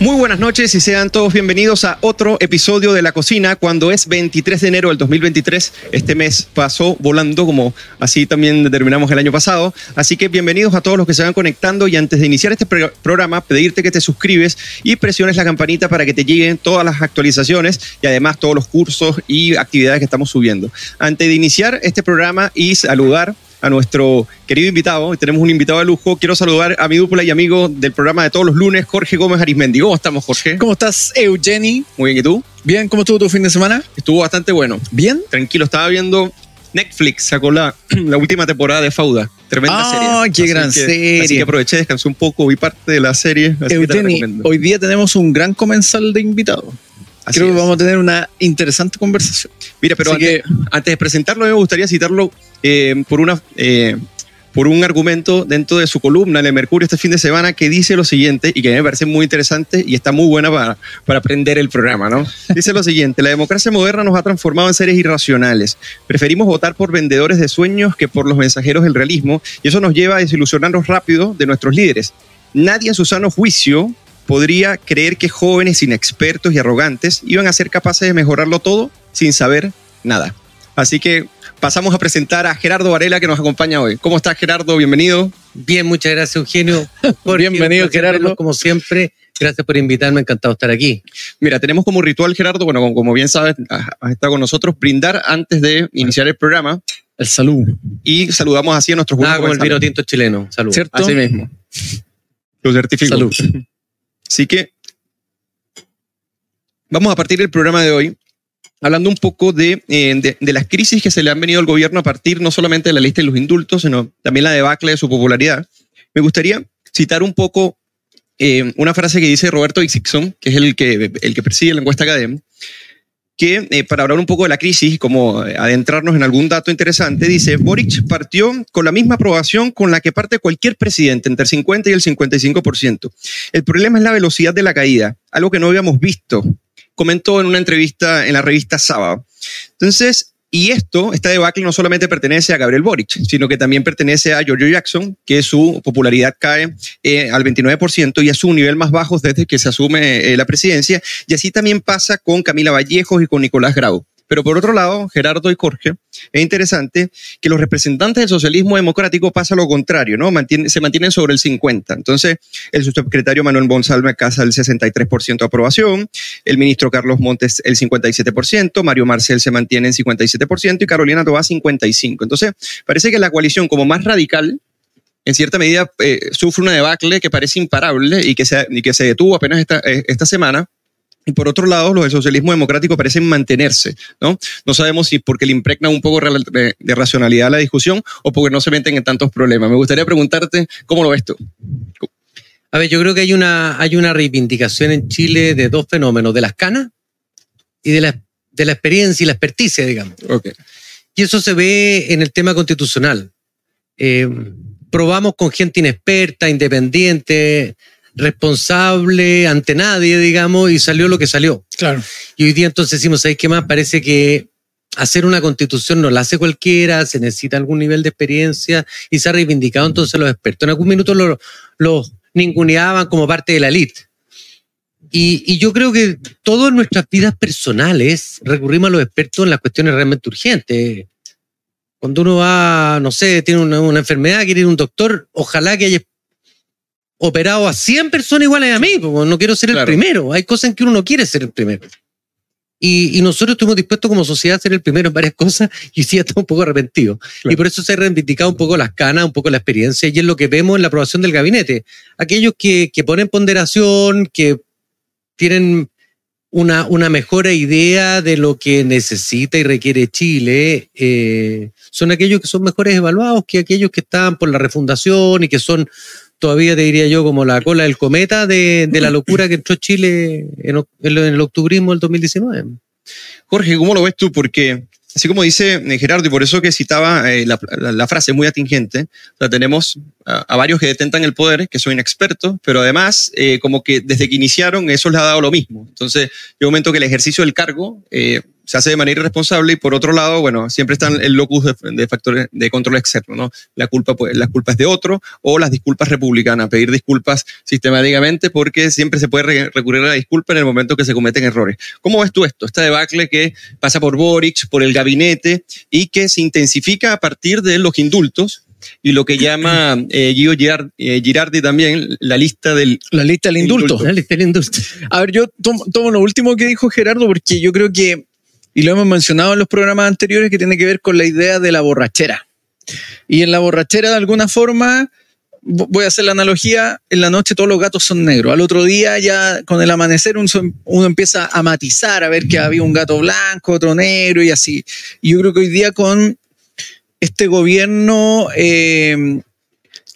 Muy buenas noches y sean todos bienvenidos a otro episodio de La Cocina cuando es 23 de enero del 2023. Este mes pasó volando como así también determinamos el año pasado. Así que bienvenidos a todos los que se van conectando y antes de iniciar este pro- programa pedirte que te suscribes y presiones la campanita para que te lleguen todas las actualizaciones y además todos los cursos y actividades que estamos subiendo. Antes de iniciar este programa y saludar a nuestro querido invitado. Tenemos un invitado de lujo. Quiero saludar a mi dupla y amigo del programa de todos los lunes, Jorge Gómez Arismendi. ¿Cómo estamos, Jorge? ¿Cómo estás, Eugeni? Muy bien, ¿y tú? Bien, ¿cómo estuvo tu fin de semana? Estuvo bastante bueno. Bien. Tranquilo, estaba viendo Netflix, sacó la, la última temporada de Fauda. Tremenda Ah, serie. qué Así gran que- serie. Así que aproveché, descansé un poco, vi parte de la serie. Así que te la hoy día tenemos un gran comensal de invitado. Así Creo es. que vamos a tener una interesante conversación. Mira, pero antes, antes de presentarlo, me gustaría citarlo eh, por una. eh, por un argumento dentro de su columna en el Mercurio este fin de semana que dice lo siguiente y que a mí me parece muy interesante y está muy buena para, para aprender el programa, ¿no? Dice lo siguiente, la democracia moderna nos ha transformado en seres irracionales. Preferimos votar por vendedores de sueños que por los mensajeros del realismo y eso nos lleva a desilusionarnos rápido de nuestros líderes. Nadie en su sano juicio podría creer que jóvenes inexpertos y arrogantes iban a ser capaces de mejorarlo todo sin saber nada. Así que pasamos a presentar a Gerardo Varela que nos acompaña hoy. ¿Cómo estás, Gerardo? Bienvenido. Bien, muchas gracias, Eugenio. Jorge, Bienvenido, Gerardo. Como siempre, gracias por invitarme, encantado de estar aquí. Mira, tenemos como ritual, Gerardo, bueno, como, como bien sabes, has estado con nosotros, brindar antes de iniciar el programa El salud. y saludamos así a nuestros Nada como el vino tinto chileno. Saludos. ¿Cierto? Así mismo. Lo certifico. Salud. Así que vamos a partir del programa de hoy hablando un poco de, eh, de, de las crisis que se le han venido al gobierno a partir no solamente de la lista de los indultos, sino también la debacle de su popularidad. Me gustaría citar un poco eh, una frase que dice Roberto Isixson, que es el que, el que preside la encuesta Academ, que eh, para hablar un poco de la crisis como eh, adentrarnos en algún dato interesante, dice, Boric partió con la misma aprobación con la que parte cualquier presidente, entre el 50 y el 55%. El problema es la velocidad de la caída, algo que no habíamos visto, comentó en una entrevista en la revista Sábado. Entonces, y esto, esta debacle no solamente pertenece a Gabriel Boric, sino que también pertenece a Giorgio Jackson, que su popularidad cae eh, al 29% y a su nivel más bajo desde que se asume eh, la presidencia. Y así también pasa con Camila Vallejos y con Nicolás Grau. Pero por otro lado, Gerardo y Jorge, es interesante que los representantes del socialismo democrático pasa lo contrario, ¿no? Se mantienen sobre el 50. Entonces, el subsecretario Manuel Bonsalve casa el 63% de aprobación, el ministro Carlos Montes el 57%, Mario Marcel se mantiene en 57% y Carolina Toá 55%. Entonces, parece que la coalición como más radical, en cierta medida, eh, sufre una debacle que parece imparable y que se, que se detuvo apenas esta, eh, esta semana. Y por otro lado, los del socialismo democrático parecen mantenerse, ¿no? No sabemos si porque le impregna un poco de, racionalidad a la discusión o porque no se meten en tantos problemas. Me gustaría preguntarte, ¿cómo lo ves tú? A ver, yo creo que hay una, hay una reivindicación en Chile de dos fenómenos, de las canas y de la, de la experiencia y la experticia, digamos. Y eso se ve en el tema constitucional. Eh, probamos con gente inexperta, independiente, responsable, ante nadie, digamos, y salió lo que salió. Claro. Y hoy día entonces decimos, ¿sabes qué más? Parece que hacer una constitución no la hace cualquiera, se necesita algún nivel de experiencia y se ha reivindicado entonces los expertos. En algún minuto los los ninguneaban como parte de la élite. Y, y yo creo que todas nuestras vidas personales recurrimos a los expertos en las cuestiones realmente urgentes. Cuando uno va, no sé, tiene una, una enfermedad, quiere ir a un doctor, ojalá que haya operado a 100 personas iguales a mí, porque no quiero ser el Claro. primero. Hay cosas en que uno no quiere ser el primero. Y, y nosotros estuvimos dispuestos como sociedad a ser el primero en varias cosas y sí estamos un poco arrepentidos. Claro. Y por eso se ha reivindicado un poco las canas, un poco la experiencia, y es lo que vemos en la aprobación del gabinete. Aquellos que, que ponen ponderación, que tienen una, una mejor idea de lo que necesita y requiere Chile, eh, son aquellos que son mejores evaluados que aquellos que están por la refundación y que son todavía, te diría yo, como la cola del cometa de, la locura que entró Chile en, el octubrismo del 2019. Jorge, ¿cómo lo ves tú? Porque, así como dice eh, Gerardo, y por eso que citaba eh, la, la- la frase muy atingente, sea, tenemos a, varios que detentan el poder, que son inexpertos, pero además, eh, como que desde que iniciaron, eso les ha dado lo mismo. Entonces, un momento que el ejercicio del cargo se hace de manera irresponsable y por otro lado, bueno, siempre están el locus de, de factores de control externo, ¿no? La culpa, pues, las culpas de otro o las disculpas republicanas, pedir disculpas sistemáticamente porque siempre se puede re- recurrir a la disculpa en el momento que se cometen errores. ¿Cómo ves tú esto? Esta debacle que pasa por Boric, por el gabinete y que se intensifica a partir de los indultos y lo que llama eh, Gio Girard- eh, Girardi también la lista del La lista del indulto. La lista la. A ver, yo tomo, tomo lo último que dijo Gerardo porque yo creo que, y lo hemos mencionado en los programas anteriores, que tiene que ver con la idea de la borrachera. Y en la borrachera, de alguna forma, vo- voy a hacer la analogía, en la noche todos los gatos son negros. Al otro día ya con el amanecer uno, empieza a matizar, a ver que había un gato blanco, otro negro y así. Y yo creo que hoy día con este gobierno... eh,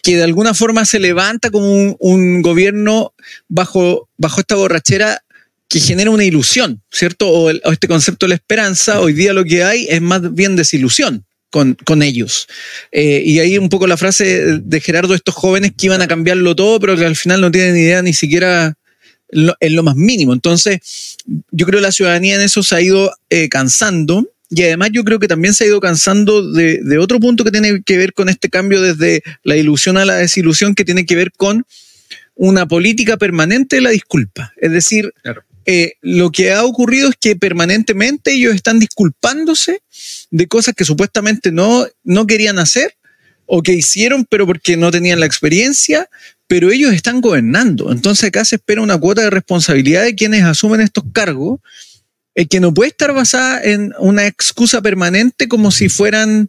que de alguna forma se levanta como un, un gobierno bajo, bajo esta borrachera que genera una ilusión, ¿cierto? O, este concepto de la esperanza, hoy día lo que hay es más bien desilusión con, con ellos. Eh, y ahí un poco la frase de Gerardo, estos jóvenes que iban a cambiarlo todo, pero que al final no tienen idea ni siquiera en lo, más mínimo. Entonces, yo creo que la ciudadanía en eso se ha ido eh, cansando. Y además yo creo que también se ha ido cansando de, otro punto que tiene que ver con este cambio desde la ilusión a la desilusión, que tiene que ver con una política permanente de la disculpa. Es decir. Eh, lo que ha ocurrido es que permanentemente ellos están disculpándose de cosas que supuestamente no, no querían hacer o que hicieron, pero porque no tenían la experiencia, pero ellos están gobernando. Entonces acá se espera una cuota de responsabilidad de quienes asumen estos cargos, eh, que no puede estar basada en una excusa permanente como si fueran,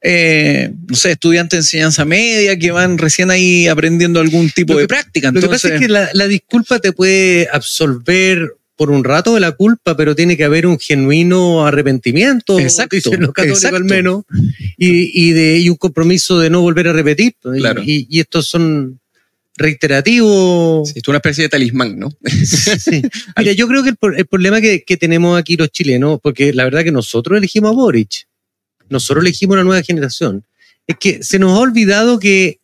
eh, no sé, estudiantes de enseñanza media que van recién ahí aprendiendo algún tipo de práctica. Lo que pasa es Entonces- que la, la disculpa te puede absolver por un rato de la culpa, pero tiene que haber un genuino arrepentimiento, Exacto, dicen los católicos exacto. al menos, y, y de, y un compromiso de no volver a repetir. Y- Claro. Y, y estos son reiterativos. Sí, es una especie de talismán, ¿no? Sí. Mira, yo creo que el problema que, que tenemos aquí los chilenos, porque la verdad que nosotros elegimos a Boric, nosotros elegimos una nueva generación, es que se nos ha olvidado que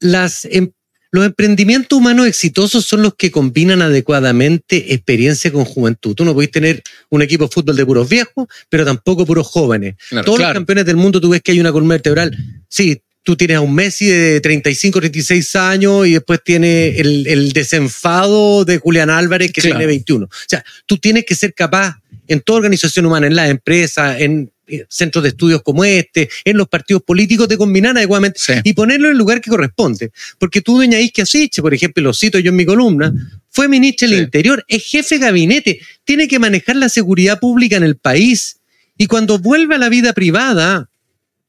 las, em- los emprendimientos humanos exitosos son los que combinan adecuadamente experiencia con juventud. Tú no podés tener un equipo de fútbol de puros viejos, pero tampoco puros jóvenes. Claro. Todos claro. los campeones del mundo, tú ves que hay una columna vertebral. Sí, tú tienes a un Messi de 35, 36 años y después tiene el, el desenfado de Julián Álvarez que Claro. tiene 21. O sea, tú tienes que ser capaz en toda organización humana, en las empresas, en centros de estudios como este, en los partidos políticos, de combinar adecuadamente Sí. y ponerlo en el lugar que corresponde. Porque tú, doña Isquia Siche, por ejemplo, lo cito yo en mi columna, fue ministra del Sí. Interior, es jefe de gabinete, tiene que manejar la seguridad pública en el país. Y cuando vuelve a la vida privada,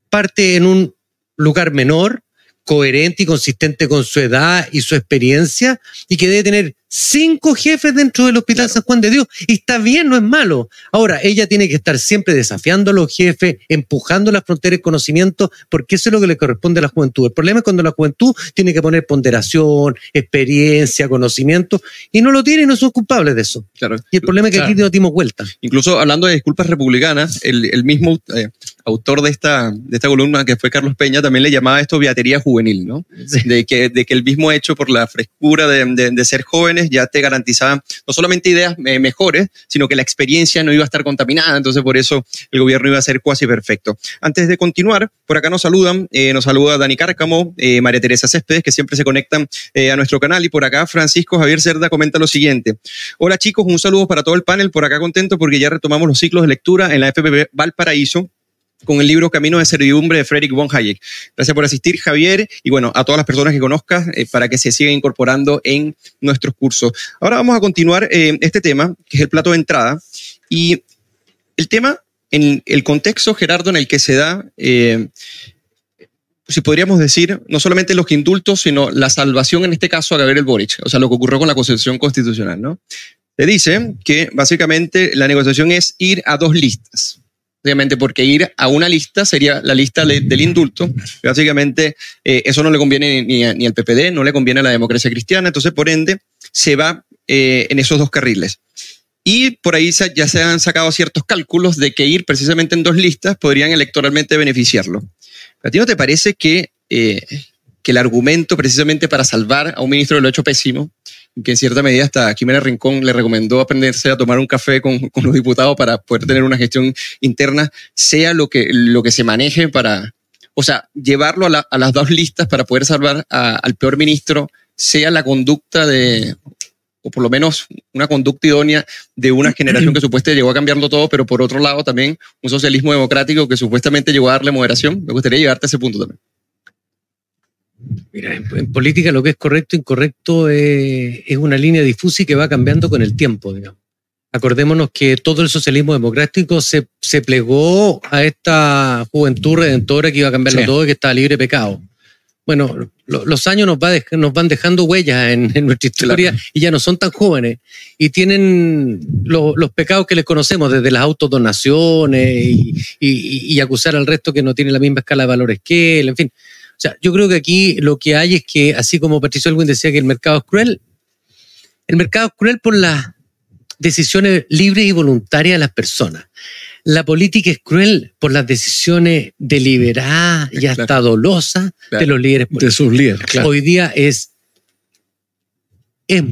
parte en un lugar menor, coherente y consistente con su edad y su experiencia, y que debe tener cinco jefes dentro del Hospital San Juan de Dios. Y está bien, no es malo. Ahora, ella tiene que estar siempre desafiando a los jefes, empujando las fronteras de conocimiento, porque eso es lo que le corresponde a la juventud. El problema es cuando la juventud tiene que poner ponderación, experiencia, conocimiento, y no lo tiene y no son culpables de eso. Claro. Y el problema es que Claro. aquí nos dimos vuelta. Incluso hablando de disculpas republicanas, el, el mismo eh, autor de esta, de esta columna, que fue Carlos Peña, también le llamaba esto beatería juvenil, ¿no? De que, de que el mismo hecho por la frescura de, de- de ser jóvenes ya te garantizaba no solamente ideas eh, mejores, sino que la experiencia no iba a estar contaminada, entonces por eso el gobierno iba a ser cuasi perfecto. Antes de continuar, por acá nos saludan, eh, nos saluda Dani Cárcamo, eh, María Teresa Céspedes, que siempre se conectan a nuestro canal, y por acá Francisco Javier Cerda comenta lo siguiente. Hola chicos, un saludo para todo el panel, por acá contento porque ya retomamos los ciclos de lectura en la FPP Valparaíso con el libro Camino de Servidumbre de Frederick von Hayek. Gracias por asistir, Javier, y bueno, a todas las personas que conozcas eh, para que se sigan incorporando en nuestros cursos. Ahora vamos a continuar eh, este tema, que es el plato de entrada, y el tema en el contexto, Gerardo, en el que se da, eh, si podríamos decir, no solamente los indultos, sino la salvación, en este caso, a Gabriel Boric, o sea, lo que ocurrió con la Constitución Constitucional, ¿no? Se dice que básicamente la negociación es ir a dos listas. Obviamente, porque ir a una lista sería la lista del indulto. Básicamente, eh, eso no le conviene ni, ni al PPD, no le conviene a la democracia cristiana. Entonces, por ende, se va eh, en esos dos carriles. Y por ahí ya se han sacado ciertos cálculos de que ir precisamente en dos listas podrían electoralmente beneficiarlo. ¿A ti no te parece que, eh, que el argumento precisamente para salvar a un ministro lo hecho pésimo que en cierta medida hasta Jimena Rincón le recomendó aprenderse a tomar un café con, con los diputados para poder tener una gestión interna, sea lo que, lo que se maneje para, o sea, llevarlo a, la- a las dos listas para poder salvar a- al peor ministro, sea la conducta de, o por lo menos una conducta idónea de una generación que supuestamente llegó a cambiarlo todo, pero por otro lado también un socialismo democrático que supuestamente llegó a darle moderación. Me gustaría llegarte a ese punto también. Mira, en, en política lo que es correcto e incorrecto es, es una línea difusa y que va cambiando con el tiempo, digamos. Acordémonos que todo el socialismo democrático se, se plegó a esta juventud redentora que iba a cambiarlo Sí. todo y que estaba libre de pecado. Bueno, lo- los años nos, va dej- nos van dejando huellas en, en nuestra historia y ya no son tan jóvenes y tienen lo- los pecados que les conocemos, desde las autodonaciones y, y- y acusar al resto que no tiene la misma escala de valores que él, en fin. O sea, yo creo que aquí lo que hay es que, así como Patricio Elwin decía que el mercado es cruel, el mercado es cruel por las decisiones libres y voluntarias de las personas. La política es cruel por las decisiones deliberadas y hasta Claro. dolosas de los líderes de políticos. sus líderes. Claro. Hoy día es, es,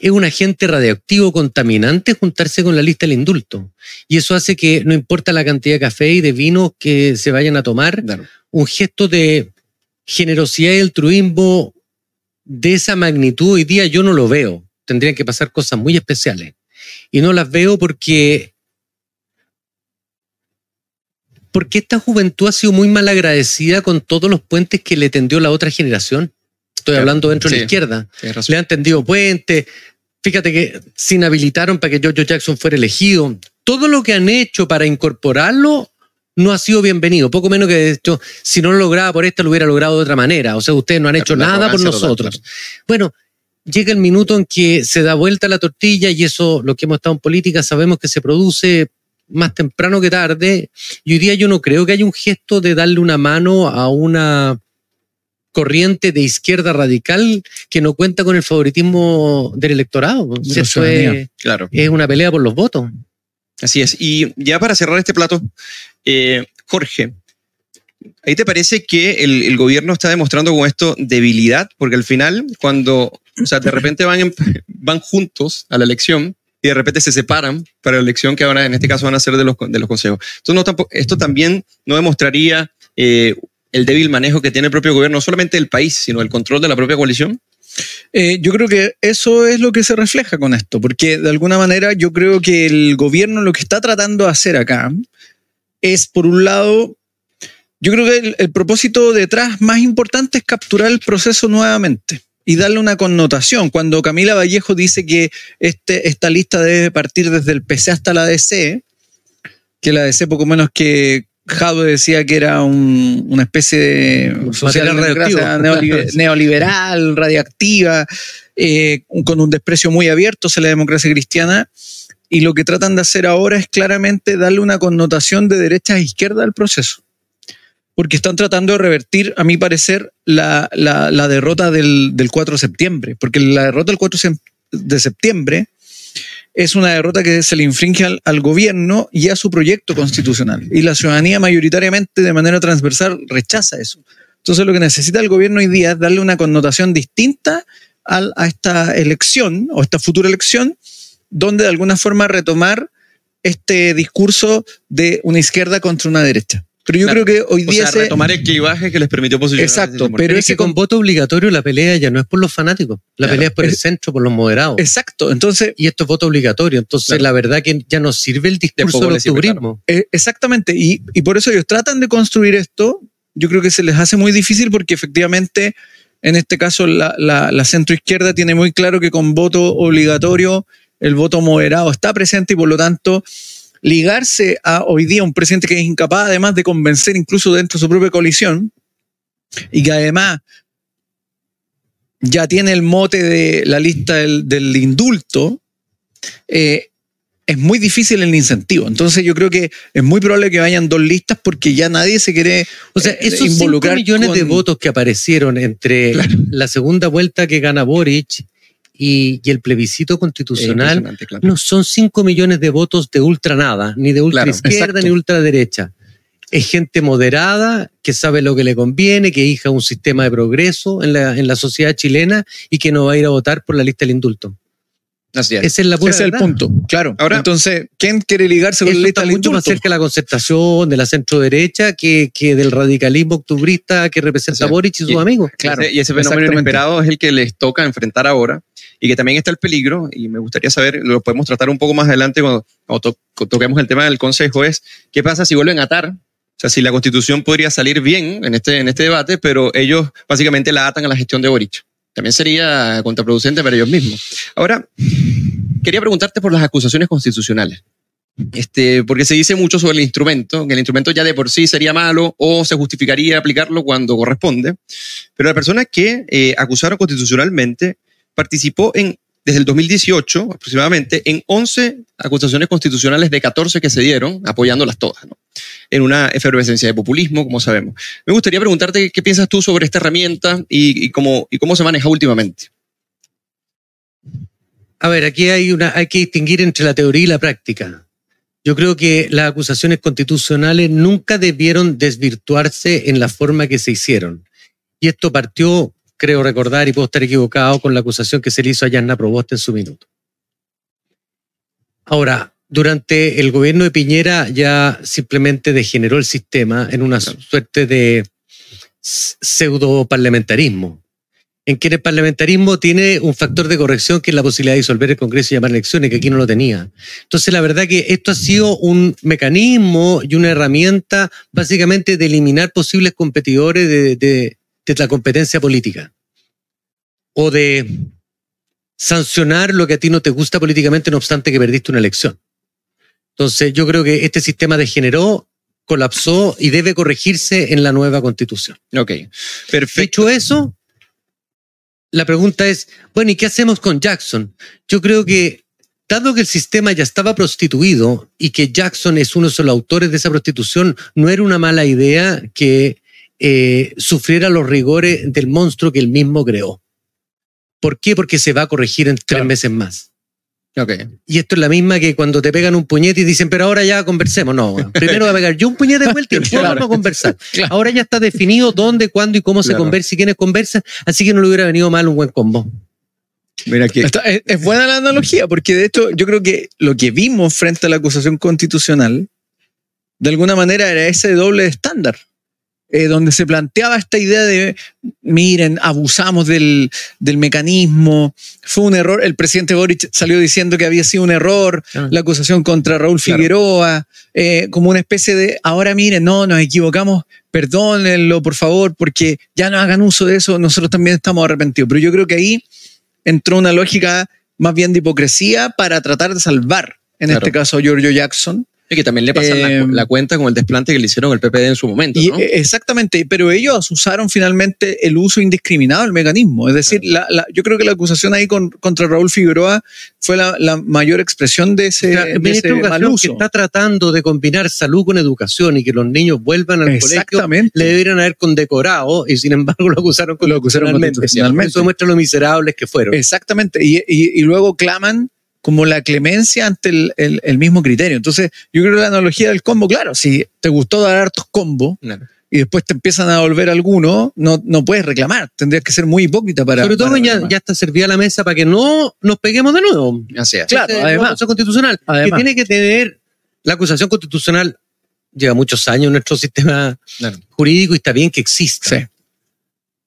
es un agente radioactivo contaminante juntarse con la lista del indulto. Y eso hace que no importa la cantidad de café y de vino que se vayan a tomar, un gesto de generosidad y altruismo de esa magnitud hoy día yo no lo veo. Tendrían que pasar cosas muy especiales. Y no las veo porque porque esta juventud ha sido muy mal agradecida con todos los puentes que le tendió la otra generación. Estoy hablando dentro de la izquierda. Le han tendido puentes. Fíjate que se inhabilitaron para que George Jackson fuera elegido. Todo lo que han hecho para incorporarlo no ha sido bienvenido. Poco menos que, de hecho, si no lo lograba por esta, lo hubiera logrado de otra manera. O sea, ustedes no han hecho La nada por total, nosotros. Bueno, llega el minuto en que se da vuelta la tortilla y eso, lo que hemos estado en política, sabemos que se produce más temprano que tarde. Y hoy día yo no creo que haya un gesto de darle una mano a una corriente de izquierda radical que no cuenta con el favoritismo del electorado. De Si la esto es, ciudadanía. Claro. es una pelea por los votos. Así es. Y ya para cerrar este plato, eh, Jorge, ¿ahí te parece que el, gobierno está demostrando con esto debilidad? Porque al final, cuando, o sea, de repente van, van juntos a la elección y de repente se separan para la elección que ahora en este caso van a ser de los, de los consejos. Entonces, no, tampoco, esto también no demostraría eh, el débil manejo que tiene el propio gobierno, no solamente del país, sino el control de la propia coalición. Eh, yo creo que eso es lo que se refleja con esto, porque de alguna manera yo creo que el gobierno lo que está tratando de hacer acá es, por un lado, yo creo que el, propósito detrás más importante es capturar el proceso nuevamente y darle una connotación. Cuando Camila Vallejo dice que este, esta lista debe partir desde el PC hasta la DC, que la DC poco menos que Jadwe decía que era un- una especie de socialdemocracia neolibe- neoliberal, radiactiva, eh, con un desprecio muy abierto hacia la democracia cristiana. Y lo que tratan de hacer ahora es claramente darle una connotación de derecha a izquierda al proceso. Porque están tratando de revertir, a mi parecer, la, la- la derrota del, del 4 de septiembre. Porque la derrota del 4 sem- de septiembre es una derrota que se le infringe al, gobierno y a su proyecto constitucional. Y la ciudadanía mayoritariamente de manera transversal rechaza eso. Entonces lo que necesita el gobierno hoy día es darle una connotación distinta a esta elección o esta futura elección, donde de alguna forma retomar este discurso de una izquierda contra una derecha. Pero yo Claro. creo que hoy O día sea, se- retomar el clivaje que les permitió posicionar. Exacto, Pero es que ese con voto obligatorio la pelea ya no es por los fanáticos, la Claro. pelea es por el centro, por los moderados. Exacto. Entonces, y esto es voto obligatorio. Entonces, Claro. la verdad que ya no sirve el discurso poco del octubrismo. Eh, exactamente, y, y por eso ellos tratan de construir esto. Yo creo que se les hace muy difícil porque efectivamente, en este caso, la, la, la centroizquierda tiene muy claro que con voto obligatorio el voto moderado está presente y por lo tanto ligarse a hoy día un presidente que es incapaz además de convencer incluso dentro de su propia coalición y que además ya tiene el mote de la lista del, del indulto, eh, es muy difícil el incentivo. Entonces yo creo que es muy probable que vayan dos listas porque ya nadie se quiere O sea, eh, esos 5 involucrar millones de votos que aparecieron entre la segunda vuelta que gana Boric y, y el plebiscito constitucional claro. no son 5 millones de votos de ultra nada, ni de ultra Claro, izquierda exacto. ni ultraderecha. es gente moderada, que sabe lo que le conviene, que hija un sistema de progreso en la, en la sociedad chilena y que no va a ir a votar por la lista del indulto. Así es. Esa es la pura Ese es el punto, claro. Ahora- Entonces, ¿quién quiere ligarse con la lista está del mucho más indulto? cerca de la concertación, de la centro derecha, que, que del radicalismo octubrista que representa. Boric y sus Y- amigos. Claro, Ese- y ese fenómeno inesperado es el que les toca enfrentar ahora y que también está el peligro, y me gustaría saber, lo podemos tratar un poco más adelante cuando, cuando to- toquemos el tema del Consejo, es qué pasa si vuelven a atar. O sea, si la Constitución podría salir bien en este, en este debate, pero ellos básicamente la atan a la gestión de Boric. También sería contraproducente para ellos mismos. Ahora, quería preguntarte por las acusaciones constitucionales. Este, porque se dice mucho sobre el instrumento, que el instrumento ya de por sí sería malo o se justificaría aplicarlo cuando corresponde. Pero la persona que eh, acusaron constitucionalmente participó en, desde el 2018 aproximadamente en 11 acusaciones constitucionales de 14 que se dieron, apoyándolas todas, ¿no? en una efervescencia de populismo, como sabemos. Me gustaría preguntarte qué piensas tú sobre esta herramienta y, cómo, cómo se maneja últimamente. A ver, aquí hay, una, hay que distinguir entre la teoría y la práctica. Yo creo que las acusaciones constitucionales nunca debieron desvirtuarse en la forma que se hicieron. Y esto partió, creo recordar, y puedo estar equivocado, con la acusación que se le hizo a Yanna Proboste en su minuto. Ahora, durante el gobierno de Piñera ya simplemente degeneró el sistema en una suerte de pseudo parlamentarismo en que el parlamentarismo tiene un factor de corrección que es la posibilidad de disolver el Congreso y llamar elecciones, que aquí no lo tenía. Entonces, la verdad que esto ha sido un mecanismo y una herramienta básicamente de eliminar posibles competidores de, de, de la competencia política o de sancionar lo que a ti no te gusta políticamente, no obstante que perdiste una elección. Entonces, yo creo que este sistema degeneró, colapsó y debe corregirse en la nueva constitución. Ok, perfecto. Dicho eso, la pregunta es, bueno, ¿y qué hacemos con Jackson? Yo creo que, dado que el sistema ya estaba prostituido y que Jackson es uno de los autores de esa prostitución, no era una mala idea que eh, sufriera los rigores del monstruo que él mismo creó. ¿Por qué? Porque se va a corregir en tres Claro. meses más. Y esto es la misma que cuando te pegan un puñete y dicen, pero ahora ya conversemos. No, bueno, primero va a pegar yo un puñete de vuelta y después Claro. vamos a conversar. Claro. Ahora ya está definido dónde, cuándo y cómo se Claro. conversa y quiénes conversan, así que no le hubiera venido mal un buen combo. mira es, es buena la analogía, porque de hecho yo creo que lo que vimos frente a la acusación constitucional, de alguna manera era ese doble estándar, eh, donde se planteaba esta idea de, miren, abusamos del, del mecanismo, fue un error, el presidente Boric salió diciendo que había sido un error, la acusación contra Raúl Claro. Figueroa, eh, como una especie de, ahora miren, no, nos equivocamos, perdónenlo, por favor, porque ya no hagan uso de eso, nosotros también estamos arrepentidos. Pero yo creo que ahí entró una lógica más bien de hipocresía para tratar de salvar, en Claro. este caso, a Giorgio Jackson. Y que también le pasan la, Eh, la cuenta con el desplante que le hicieron al PPD en su momento, Y, ¿no? eh, exactamente, pero ellos usaron finalmente el uso indiscriminado del mecanismo. Es decir, la- la- yo creo que la acusación ahí con- contra Raúl Figueroa fue la, la mayor expresión de ese, O sea, de el ese mal Educación que uso. está tratando de combinar salud con educación y que los niños vuelvan al colegio, le deberían haber condecorado y sin embargo lo acusaron Lo acusaron constitucionalmente. constitucionalmente. Eso muestra lo miserables que fueron. Exactamente. Y, y- y luego claman como la clemencia ante el, el- el mismo criterio. Entonces, yo creo que la analogía del combo, claro, si te gustó dar hartos combos Claro. y después te empiezan a devolver alguno, no, no puedes reclamar. Tendrías que ser muy hipócrita para. Sobre todo para ya, ya está servida la mesa para que no nos peguemos de nuevo. Así es. Claro, Esa es la además. acusación constitucional, Además. que tiene que tener la acusación constitucional lleva muchos años en nuestro sistema Claro. jurídico y está bien que exista, Sí.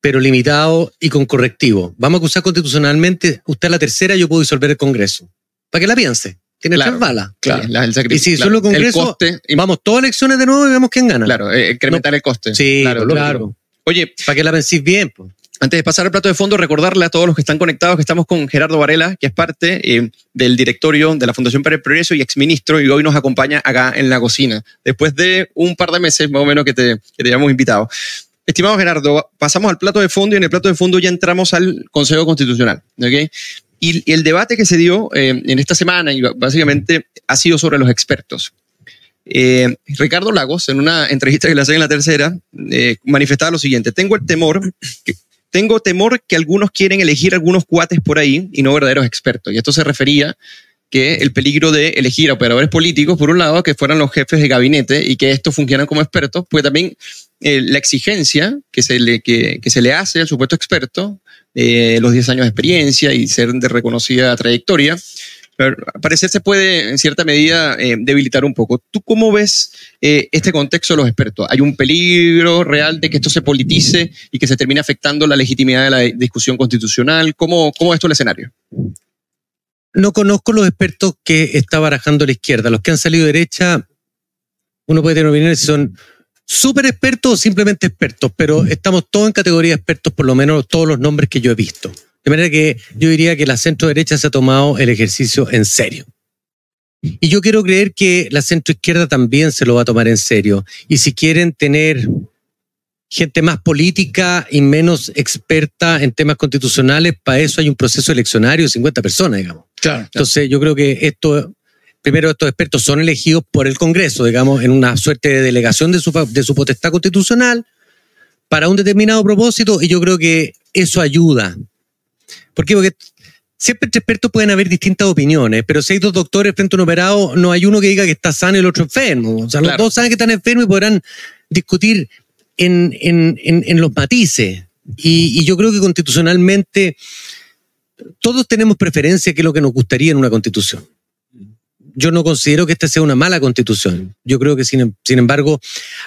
pero limitado y con correctivo. Vamos a acusar constitucionalmente, usted es la tercera, yo puedo disolver el Congreso. Para que la piense. Tiene Claro. tres balas. Claro. La- el sacrificio, Y si claro. solo Congreso- El coste. y- Vamos, todas elecciones de nuevo y vemos quién gana. Claro, eh, incrementar el coste. Sí, claro. Oye, Para que la pensís bien. pues. Antes de pasar al plato de fondo, recordarle a todos los que están conectados que estamos con Gerardo Varela, que es parte eh, del directorio de la Fundación para el Progreso y exministro, y hoy nos acompaña acá en la cocina, después de un par de meses más o menos que te, que te habíamos invitado. Estimado Gerardo, pasamos al plato de fondo y en el plato de fondo ya entramos al Consejo Constitucional. ¿ok? Y, el debate que se dio eh, en esta semana, y básicamente, ha sido sobre los expertos. Eh, Ricardo Lagos, en una entrevista que le hacen en la tercera, eh, manifestaba lo siguiente: Tengo el temor, que, tengo temor que algunos quieren elegir algunos cuates por ahí y no verdaderos expertos. Y esto se refería que el peligro de elegir a operadores políticos, por un lado, que fueran los jefes de gabinete y que estos funcionan como expertos, pues también eh, la exigencia que se, le, que se le hace al supuesto experto, eh, los 10 años de experiencia y ser de reconocida trayectoria, al parecer se puede en cierta medida eh, debilitar un poco. ¿Tú cómo ves eh, este contexto de los expertos? ¿Hay un peligro real de que esto se politice y que se termine afectando la legitimidad de la discusión constitucional? ¿Cómo, cómo es esto el escenario? No conozco los expertos que está barajando la izquierda. Los que han salido de derecha, uno puede tener opiniones si son súper expertos o simplemente expertos, pero estamos todos en categoría de expertos, por lo menos todos los nombres que yo he visto. De manera que yo diría que la centro derecha se ha tomado el ejercicio en serio. Y yo quiero creer que la centro izquierda también se lo va a tomar en serio. Y si quieren tener gente más política y menos experta en temas constitucionales, para eso hay un proceso eleccionario de 50 personas, digamos. Claro. Entonces yo creo que esto, primero estos expertos son elegidos por el Congreso, digamos, en una suerte de delegación de su, de su potestad constitucional para un determinado propósito y yo creo que eso ayuda ¿Por qué? Porque siempre entre expertos pueden haber distintas opiniones, pero si hay dos doctores frente a un operado, no hay uno que diga que está sano y el otro enfermo. O sea, los dos saben que están enfermos y podrán discutir en, en- en- en los matices. Y, y yo creo que constitucionalmente todos tenemos preferencia que es lo que nos gustaría en una constitución. Yo no considero que esta sea una mala constitución. Yo creo que, sin, em, embargo,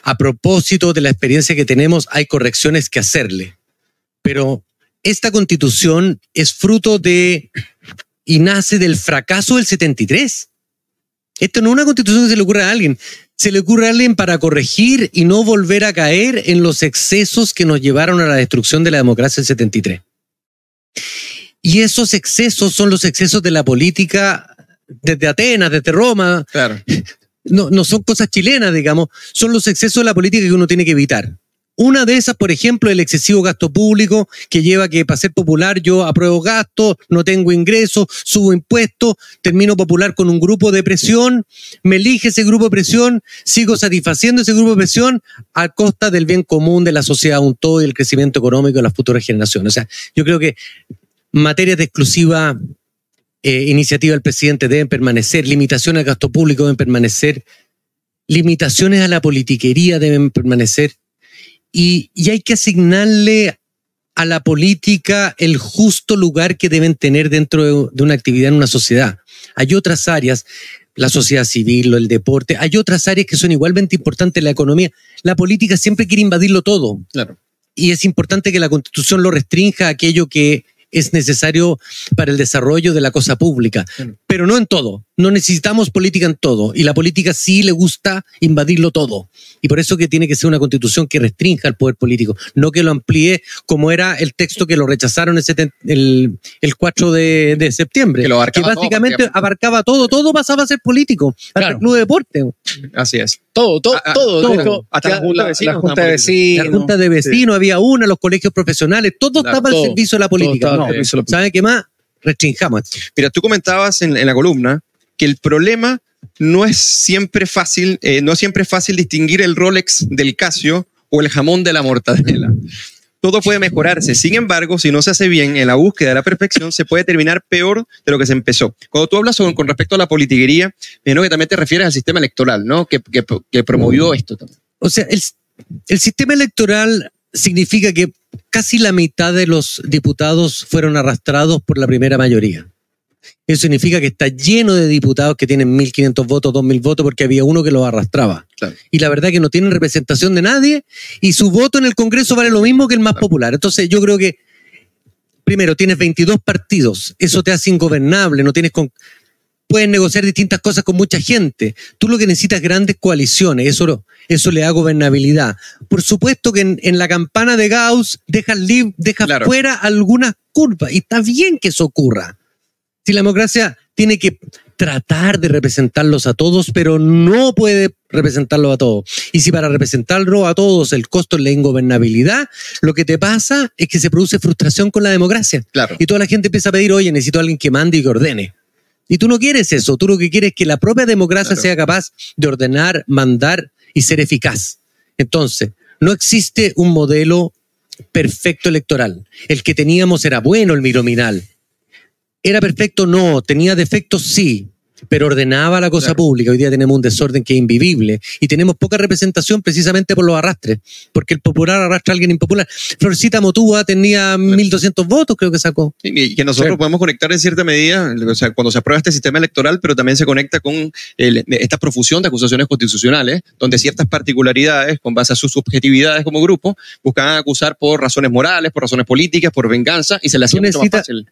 a propósito de la experiencia que tenemos, hay correcciones que hacerle. Pero esta constitución es fruto de y nace del fracaso del 73. Esto no es una constitución que se le ocurre a alguien. Se le ocurre a alguien para corregir y no volver a caer en los excesos que nos llevaron a la destrucción de la democracia del 73. Y esos excesos son los excesos de la política desde Atenas, desde Roma, Claro. no, no son cosas chilenas, digamos, son los excesos de la política que uno tiene que evitar. Una de esas, por ejemplo, el excesivo gasto público, que lleva a que para ser popular yo apruebo gastos, no tengo ingresos, subo impuestos, termino popular con un grupo de presión, me elige ese grupo de presión, sigo satisfaciendo ese grupo de presión a costa del bien común de la sociedad un todo y el crecimiento económico de las futuras generaciones. O sea, yo creo que materias de exclusiva eh, iniciativa del presidente deben permanecer, limitaciones al gasto público deben permanecer, limitaciones a la politiquería deben permanecer y, y hay que asignarle a la política el justo lugar que deben tener dentro de, una actividad en una sociedad. Hay otras áreas, la sociedad civil, el deporte, hay otras áreas que son igualmente importantes, la economía. La política siempre quiere invadirlo todo Claro. y es importante que la constitución lo restrinja a aquello que es necesario para el desarrollo de la cosa pública. Pero no en todo. No necesitamos política en todo y la política sí le gusta invadirlo todo. Y por eso que tiene que ser una constitución que restrinja el poder político, no que lo amplíe como era el texto que lo rechazaron el, el, el 4 de, de septiembre, Que lo abarcaba todo, básicamente prácticamente. abarcaba todo, todo pasaba a ser político, hasta Claro. el club de deporte. Así es. Todo, todo, Ah, ah, todo. todo. Dijo, Hasta la que Junta de Vecinos La Junta de Vecinos. La junta de vecinos, había una, los colegios profesionales, todo Claro, estaba al todo, servicio de la todo política. No. ¿Saben qué más? Restringamos. Mira, tú comentabas en, la columna que el problema no es siempre fácil, eh, no siempre es fácil distinguir el Rolex del Casio o el jamón de la mortadela. Todo puede mejorarse. Sin embargo, si no se hace bien en la búsqueda de la perfección, se puede terminar peor de lo que se empezó. Cuando tú hablas con respecto a la politiquería, me imagino que también te refieres al sistema electoral, ¿no? Que, que- que promovió esto también. O sea, el, el sistema electoral significa que casi la mitad de los diputados fueron arrastrados por la primera mayoría. Eso significa que está lleno de diputados que tienen 1.500 votos, 2.000 votos, porque había uno que los arrastraba. Claro. Y la verdad que no tienen representación de nadie y su voto en el Congreso vale lo mismo que el más Claro. popular. Entonces yo creo que, primero, tienes 22 partidos, eso te hace ingobernable, no tienes... Con, puedes negociar distintas cosas con mucha gente. Tú lo que necesitas es grandes coaliciones, eso, lo- eso le da gobernabilidad. Por supuesto que en, en la campana de Gauss dejas, lib- dejas Claro. fuera algunas curvas y está bien que eso ocurra. Si la democracia tiene que tratar de representarlos a todos, pero no puede representarlos a todos. Y si para representarlo a todos el costo es la ingobernabilidad, lo que te pasa es que se produce frustración con la democracia. Claro. Y toda la gente empieza a pedir, oye, necesito a alguien que mande y que ordene. Y tú no quieres eso, tú lo que quieres es que la propia democracia Claro. sea capaz de ordenar, mandar y ser eficaz. Entonces, no existe un modelo perfecto electoral. El que teníamos era bueno, el mirominal. ¿Era perfecto? No. ¿Tenía defectos? Sí. Pero ordenaba la cosa Claro. pública. Hoy día tenemos un desorden que es invivible y tenemos poca representación precisamente por los arrastres, porque el popular arrastra a alguien impopular. Florecita Motúa tenía 1.200 votos, creo que sacó. Y que nosotros podemos conectar en cierta medida, o sea, cuando se aprueba este sistema electoral, pero también se conecta con el- esta profusión de acusaciones constitucionales, donde ciertas particularidades, con base a sus subjetividades como grupo, buscaban acusar por razones morales, por razones políticas, por venganza, y se le hacía mucho más fácil.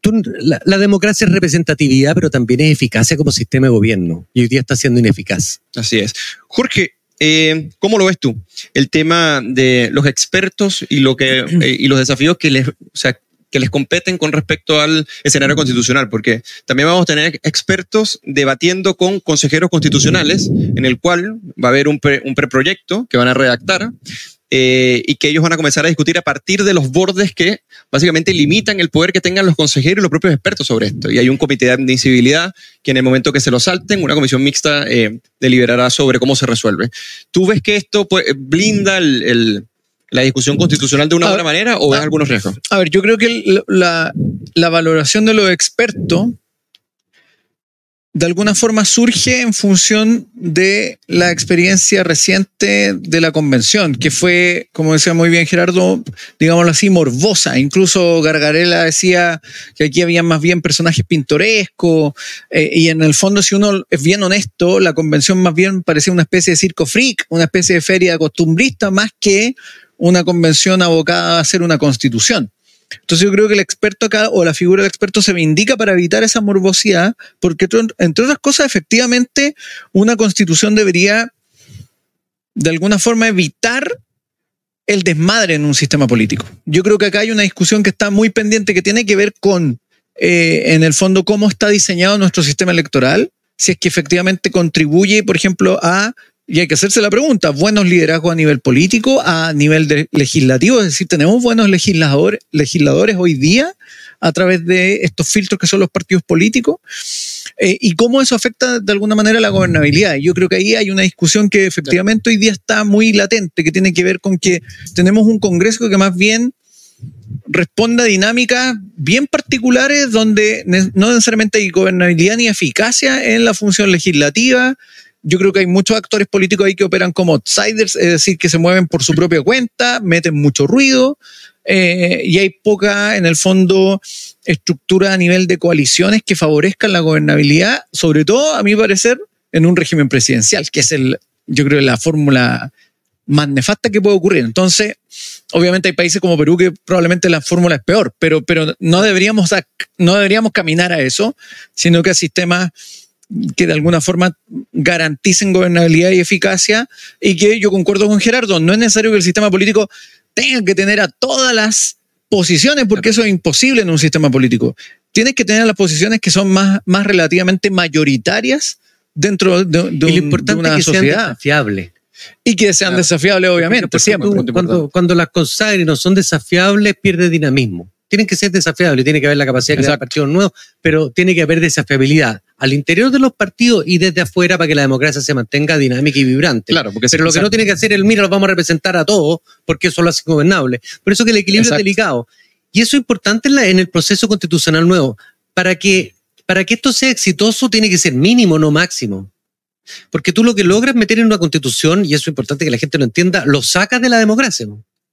Tú- la, la democracia es representatividad, pero también es eficacia como sistema de gobierno. Y hoy día está siendo ineficaz. Así es. Jorge, eh, ¿cómo lo ves tú? El tema de los expertos y, lo que, eh, y los desafíos que les, o sea, que les competen con respecto al escenario constitucional, porque también vamos a tener expertos debatiendo con consejeros constitucionales, en el cual va a haber un, pre- un preproyecto que van a redactar eh, y que ellos van a comenzar a discutir a partir de los bordes que básicamente limitan el poder que tengan los consejeros y los propios expertos sobre esto. Y hay un comité de admisibilidad que en el momento que se lo salten, una comisión mixta eh, deliberará sobre cómo se resuelve. ¿Tú ves que esto pues, blinda el- el- la discusión constitucional de una buena manera o ves ah, algunos riesgos? A ver, yo creo que la, la valoración de los expertos de alguna forma surge en función de la experiencia reciente de la convención, que fue, como decía muy bien Gerardo, digámoslo así, morbosa. Incluso Gargarela decía que aquí había más bien personajes pintorescos, eh, y en el fondo, si uno es bien honesto, la convención más bien parecía una especie de circo freak, una especie de feria costumbrista, más que una convención abocada a hacer una constitución. Entonces yo creo que el experto acá o la figura del experto se vindica para evitar esa morbosidad, porque entre otras cosas, efectivamente, una constitución debería de alguna forma evitar el desmadre en un sistema político. Yo creo que acá hay una discusión que está muy pendiente que tiene que ver con, eh, en el fondo, cómo está diseñado nuestro sistema electoral, si es que efectivamente contribuye, por ejemplo, a y hay que hacerse la pregunta, buenos liderazgos a nivel político, a nivel de legislativo, es decir, tenemos buenos legisladores, hoy día a través de estos filtros que son los partidos políticos, Eh, y cómo eso afecta de alguna manera la gobernabilidad. Yo creo que ahí hay una discusión que efectivamente hoy día está muy latente, que tiene que ver con que tenemos un Congreso que más bien responde a dinámicas bien particulares donde no necesariamente hay gobernabilidad ni eficacia en la función legislativa. Yo creo que hay muchos actores políticos ahí que operan como outsiders, es decir, que se mueven por su propia cuenta, meten mucho ruido eh, y hay poca, en el fondo, estructura a nivel de coaliciones que favorezcan la gobernabilidad, sobre todo, a mi parecer, en un régimen presidencial, que es el, yo creo, la fórmula más nefasta que puede ocurrir. Entonces, obviamente hay países como Perú que probablemente la fórmula es peor, pero, pero no, deberíamos, no deberíamos caminar a eso, sino que a sistemas que de alguna forma garanticen gobernabilidad y eficacia y que yo concuerdo con Gerardo, no es necesario que el sistema político tenga que tener a todas las posiciones porque eso es imposible en un sistema político. Tienes que tener las posiciones que son más, más relativamente mayoritarias dentro de, de y lo de importante una es que sean sociedad desafiables. y que sean Claro. desafiables obviamente Porque siempre. tú, punto cuando, cuando las consagres no son desafiables, pierde dinamismo. Tienen que ser desafiables, tiene que haber la capacidad de crear partidos nuevos, pero tiene que haber desafiabilidad al interior de los partidos y desde afuera para que la democracia se mantenga dinámica y vibrante. Claro, porque Pero lo que no tiene que hacer el mira, los vamos a representar a todos, porque eso lo hace gobernable. Por eso que el equilibrio Exacto. es delicado. Y eso es importante en, la- en el proceso constitucional nuevo. Para que, para que esto sea exitoso, tiene que ser mínimo, no máximo. Porque tú lo que logras meter en una constitución, y eso es importante que la gente lo entienda, lo sacas de la democracia.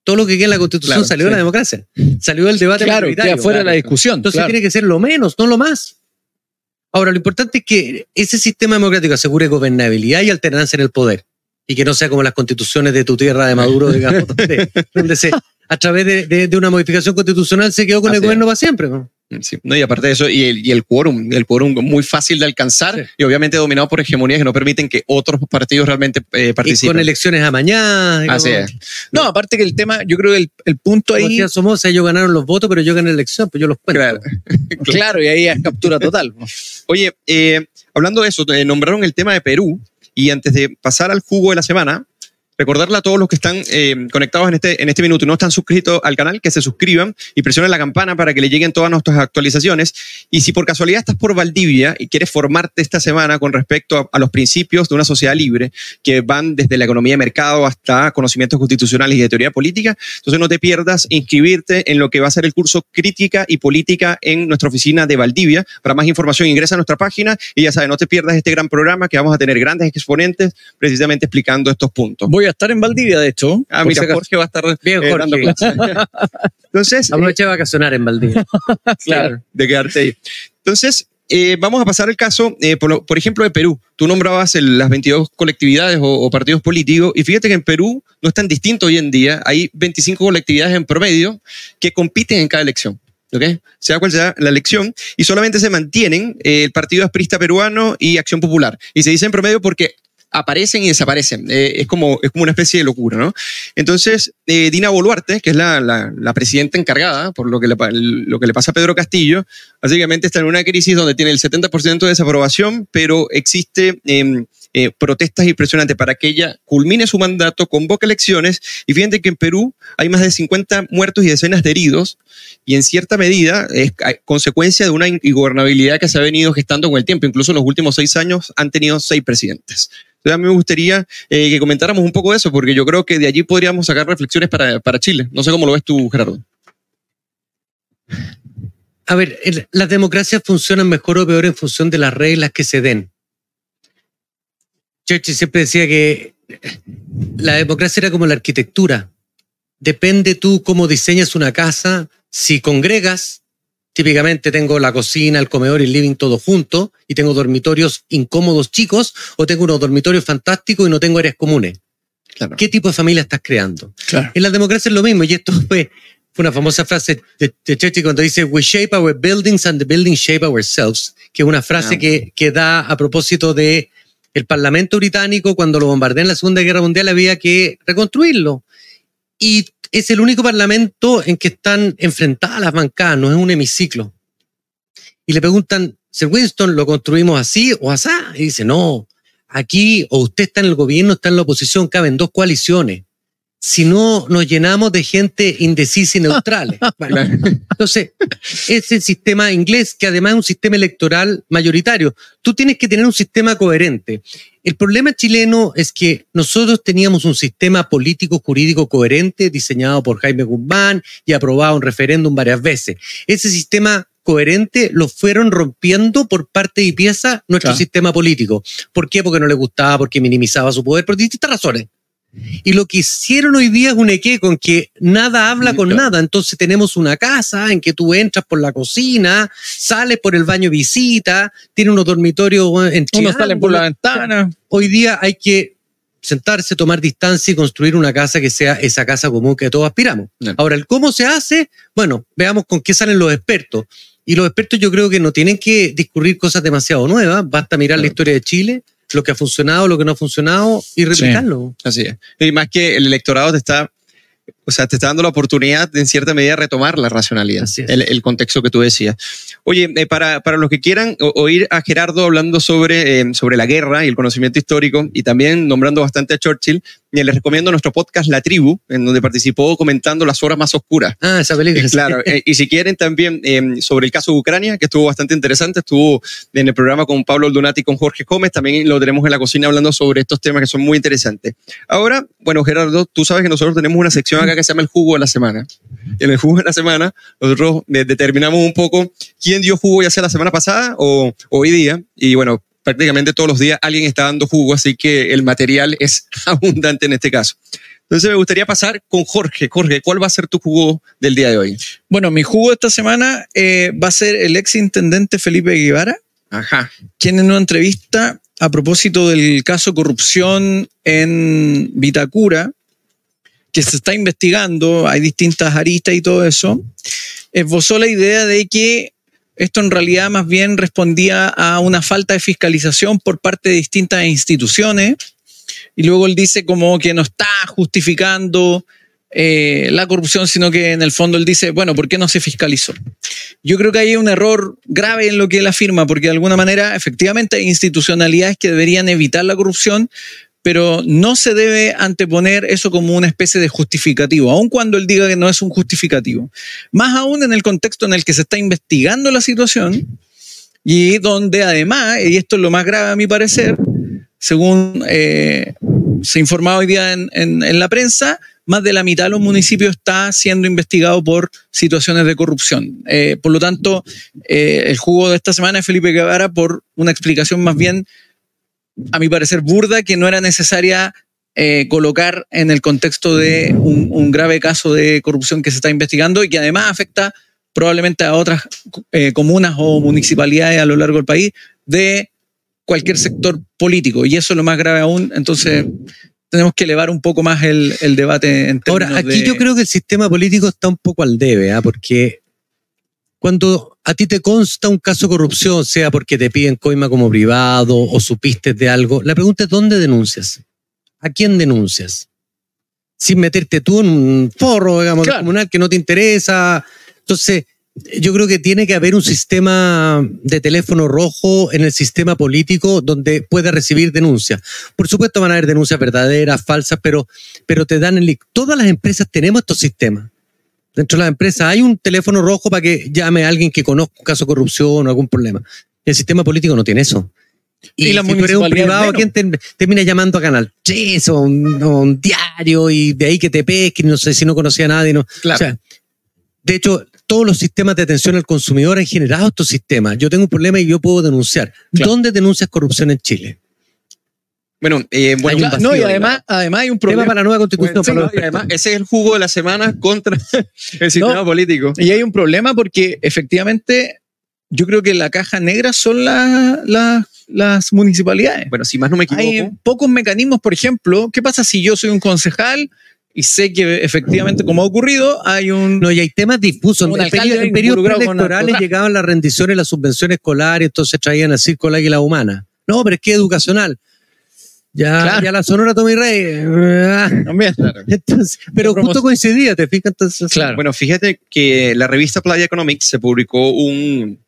Todo lo que queda en la constitución Claro, salió de la democracia. Salió del debate Claro, queda fuera la discusión. Entonces claro. tiene que ser lo menos, no lo más. Ahora, lo importante es que ese sistema democrático asegure gobernabilidad y alternancia en el poder. Y que no sea como las constituciones de tu tierra de Maduro, digamos, donde, donde se, a través de, de- de una modificación constitucional se quedó con Así el gobierno para siempre. ¿no? Sí, no, y aparte de eso, y el, y el quórum, el quórum muy fácil de alcanzar Sí. y obviamente dominado por hegemonías que no permiten que otros partidos realmente eh, Y participen. con elecciones a mañana. Así es. No, aparte que el tema, yo creo que el, el punto Como ahí, Somoza, ellos ganaron los votos, pero yo gané la elección, pues yo los cuento. Claro. claro, y ahí es captura total. Oye, eh, hablando de eso, eh, nombraron el tema de Perú y antes de pasar al jugo de la semana, recordarle a todos los que están eh, conectados en este, en este minuto y no están suscritos al canal, que se suscriban y presionen la campana para que le lleguen todas nuestras actualizaciones. Y si por casualidad estás por Valdivia y quieres formarte esta semana con respecto a, los principios de una sociedad libre, que van desde la economía de mercado hasta conocimientos constitucionales y de teoría política, entonces no te pierdas inscribirte en lo que va a ser el curso Crítica y Política en nuestra oficina de Valdivia. Para más información ingresa a nuestra página y ya sabes, no te pierdas este gran programa que vamos a tener grandes exponentes precisamente explicando estos puntos. A estar en Valdivia, de hecho. Ah, mira, si. Jorge va a estar Bien, eh, Jorge. dando clases. Entonces, eh, Aproveché de vacacionar en Valdivia. claro, de quedarte ahí. Entonces, eh, vamos a pasar el caso, eh, por, lo- por ejemplo, de Perú. Tú nombrabas el- las 22 colectividades o, o partidos políticos y fíjate que en Perú no es tan distinto hoy en día. Hay 25 colectividades en promedio que compiten en cada elección. ¿ok? Sea cual sea la elección, y solamente se mantienen eh, el Partido Asprista Peruano y Acción Popular. Y se dice en promedio porque aparecen y desaparecen. Eh, es, como, es como una especie de locura, ¿no? Entonces, eh, Dina Boluarte, que es la, la- presidenta encargada por lo que, le, lo que le pasa a Pedro Castillo, básicamente está en una crisis donde tiene el 70% de desaprobación, pero existe em, eh, protestas y presionantes para que ella culmine su mandato, convoque elecciones, y fíjense que en Perú hay más de 50 muertos y decenas de heridos, y en cierta medida es consecuencia de una ingobernabilidad que se ha venido gestando con el tiempo. Incluso en los últimos seis años han tenido seis presidentes. Entonces a mí me gustaría eh, que comentáramos un poco de eso, porque yo creo que de allí podríamos sacar reflexiones para, para Chile. No sé cómo lo ves tú, Gerardo. A ver, las democracias funcionan mejor o peor en función de las reglas que se den. Churchill siempre decía que la democracia era como la arquitectura. Depende tú cómo diseñas una casa. Si congregas, típicamente tengo la cocina, el comedor y el living todo junto y tengo dormitorios incómodos chicos o tengo unos dormitorios fantásticos y no tengo áreas comunes. Claro. ¿Qué tipo de familia estás creando? Claro. En la democracia es lo mismo, y esto fue, una famosa frase de, de Churchill cuando dice, We shape our buildings and the buildings shape ourselves, que es una frase Ah. que, que da a propósito de el Parlamento británico cuando lo bombardean en la Segunda Guerra Mundial había que reconstruirlo. Y es el único parlamento en que están enfrentadas las bancadas, no es un hemiciclo. Y le preguntan, Sir Winston, ¿lo construimos así o asá? Y dice, no, aquí o usted está en el gobierno, está en la oposición, caben dos coaliciones. Si no nos llenamos de gente indecisa y neutral. Bueno, entonces, es el sistema inglés, que además es un sistema electoral mayoritario. Tú tienes que tener un sistema coherente. El problema chileno es que nosotros teníamos un sistema político jurídico coherente diseñado por Jaime Guzmán y aprobado en referéndum varias veces. Ese sistema coherente lo fueron rompiendo por parte y pieza nuestro Claro. sistema político. ¿Por qué? Porque no le gustaba, porque minimizaba su poder, por distintas razones. Y lo que hicieron hoy día es un eque con que nada habla con nada. Entonces tenemos una casa en que tú entras por la cocina, sales por el baño visita, tiene unos dormitorios en Unos salen por la ventana. Hoy día hay que sentarse, tomar distancia y construir una casa que sea esa casa común que todos aspiramos. Ahora, el cómo se hace, bueno, veamos con qué salen los expertos. Y los expertos yo creo que no tienen que discurrir cosas demasiado nuevas, basta mirar la historia de Chile, lo que ha funcionado, lo que no ha funcionado y replicarlo. Así es. Y más que el electorado te está, o sea, te está dando la oportunidad de, en cierta medida de retomar la racionalidad, el, el contexto que tú decías. Oye, eh, para, para los que quieran oír a Gerardo hablando sobre, eh, sobre la guerra y el conocimiento histórico y también nombrando bastante a Churchill, les recomiendo nuestro podcast La Tribu, en donde participó comentando las horas más oscuras. Ah, esa película. Eh, claro, eh, y si quieren también eh, sobre el caso de Ucrania, que estuvo bastante interesante, estuvo en el programa con Pablo Aldunati y con Jorge Gómez, también lo tenemos en la cocina hablando sobre estos temas que son muy interesantes. Ahora, bueno, Gerardo, tú sabes que nosotros tenemos una sección acá que se llama el jugo de la semana. En el jugo de la semana, nosotros de- determinamos un poco quién dio jugo ya sea la semana pasada o hoy día, y bueno, prácticamente todos los días alguien está dando jugo, así que el material es abundante en este caso. Entonces me gustaría pasar con Jorge. Jorge, ¿cuál va a ser tu jugo del día de hoy? Bueno, mi jugo esta semana eh, va a ser el ex intendente Felipe Guevara, Ajá. quien en una entrevista a propósito del caso corrupción en Vitacura, que se está investigando, hay distintas aristas y todo eso, esbozó la idea de que esto en realidad más bien respondía a una falta de fiscalización por parte de distintas instituciones. Y luego él dice como que no está justificando eh, la corrupción, sino que en el fondo él dice, bueno, ¿por qué no se fiscalizó? Yo creo que hay un error grave en lo que él afirma, porque de alguna manera efectivamente hay institucionalidades que deberían evitar la corrupción, pero no se debe anteponer eso como una especie de justificativo, aun cuando él diga que no es un justificativo. Más aún en el contexto en el que se está investigando la situación y donde además, y esto es lo más grave a mi parecer, según eh, se informado hoy día en, en, la prensa, más de la mitad de los municipios está siendo investigado por situaciones de corrupción. Eh, por lo tanto, eh, el jugo de esta semana es Felipe Guevara por una explicación más bien, a mi parecer, burda, que no era necesaria eh, colocar en el contexto de un, un, grave caso de corrupción que se está investigando y que además afecta probablemente a otras comunas o municipalidades a lo largo del país de cualquier sector político. Y eso es lo más grave aún. Entonces, tenemos que elevar un poco más el, el debate. En Ahora, aquí yo creo que el sistema político está un poco al debe, ¿ah? porque cuando a ti te consta un caso de corrupción, sea porque te piden coima como privado o supiste de algo, la pregunta es ¿dónde denuncias? ¿A quién denuncias? Sin meterte tú en un forro, digamos, comunal que no te interesa. Entonces, yo creo que tiene que haber un sistema de teléfono rojo en el sistema político donde pueda recibir denuncias. Por supuesto van a haber denuncias verdaderas, falsas, pero, pero te dan el... Todas las empresas tenemos estos sistemas. Dentro de las empresas hay un teléfono rojo para que llame a alguien que conozca un caso de corrupción o algún problema. El sistema político no tiene eso. Y, la si un privado, ¿quién termina llamando a Canal 3 o un, diario y de ahí que te pesque, no sé si no conocía a nadie. No. Claro. de hecho, todos los sistemas de atención al consumidor han generado estos sistemas. Yo tengo un problema y yo puedo denunciar. ¿Dónde denuncias corrupción en Chile? Bueno, eh, bueno no, y además, además hay un problema para la nueva constitución. además, ese es el jugo de la semana contra el sistema político. Y hay un problema porque efectivamente yo creo que la caja negra son las municipalidades. Bueno, si más no me equivoco. Hay pocos mecanismos, por ejemplo, ¿qué pasa si yo soy un concejal y sé que efectivamente, como ha ocurrido, hay un. No, y hay temas difusos. En, en periodos electorales llegaban las rendiciones, las subvenciones escolares, entonces traían el circo la águila humana. No, pero es que educacional. Ya, ya la Sonora Tommy Rey. También. Claro. pero justo coincidía, ¿te fijas? Entonces, claro. Bueno, fíjate que la revista Playa Economics se publicó un,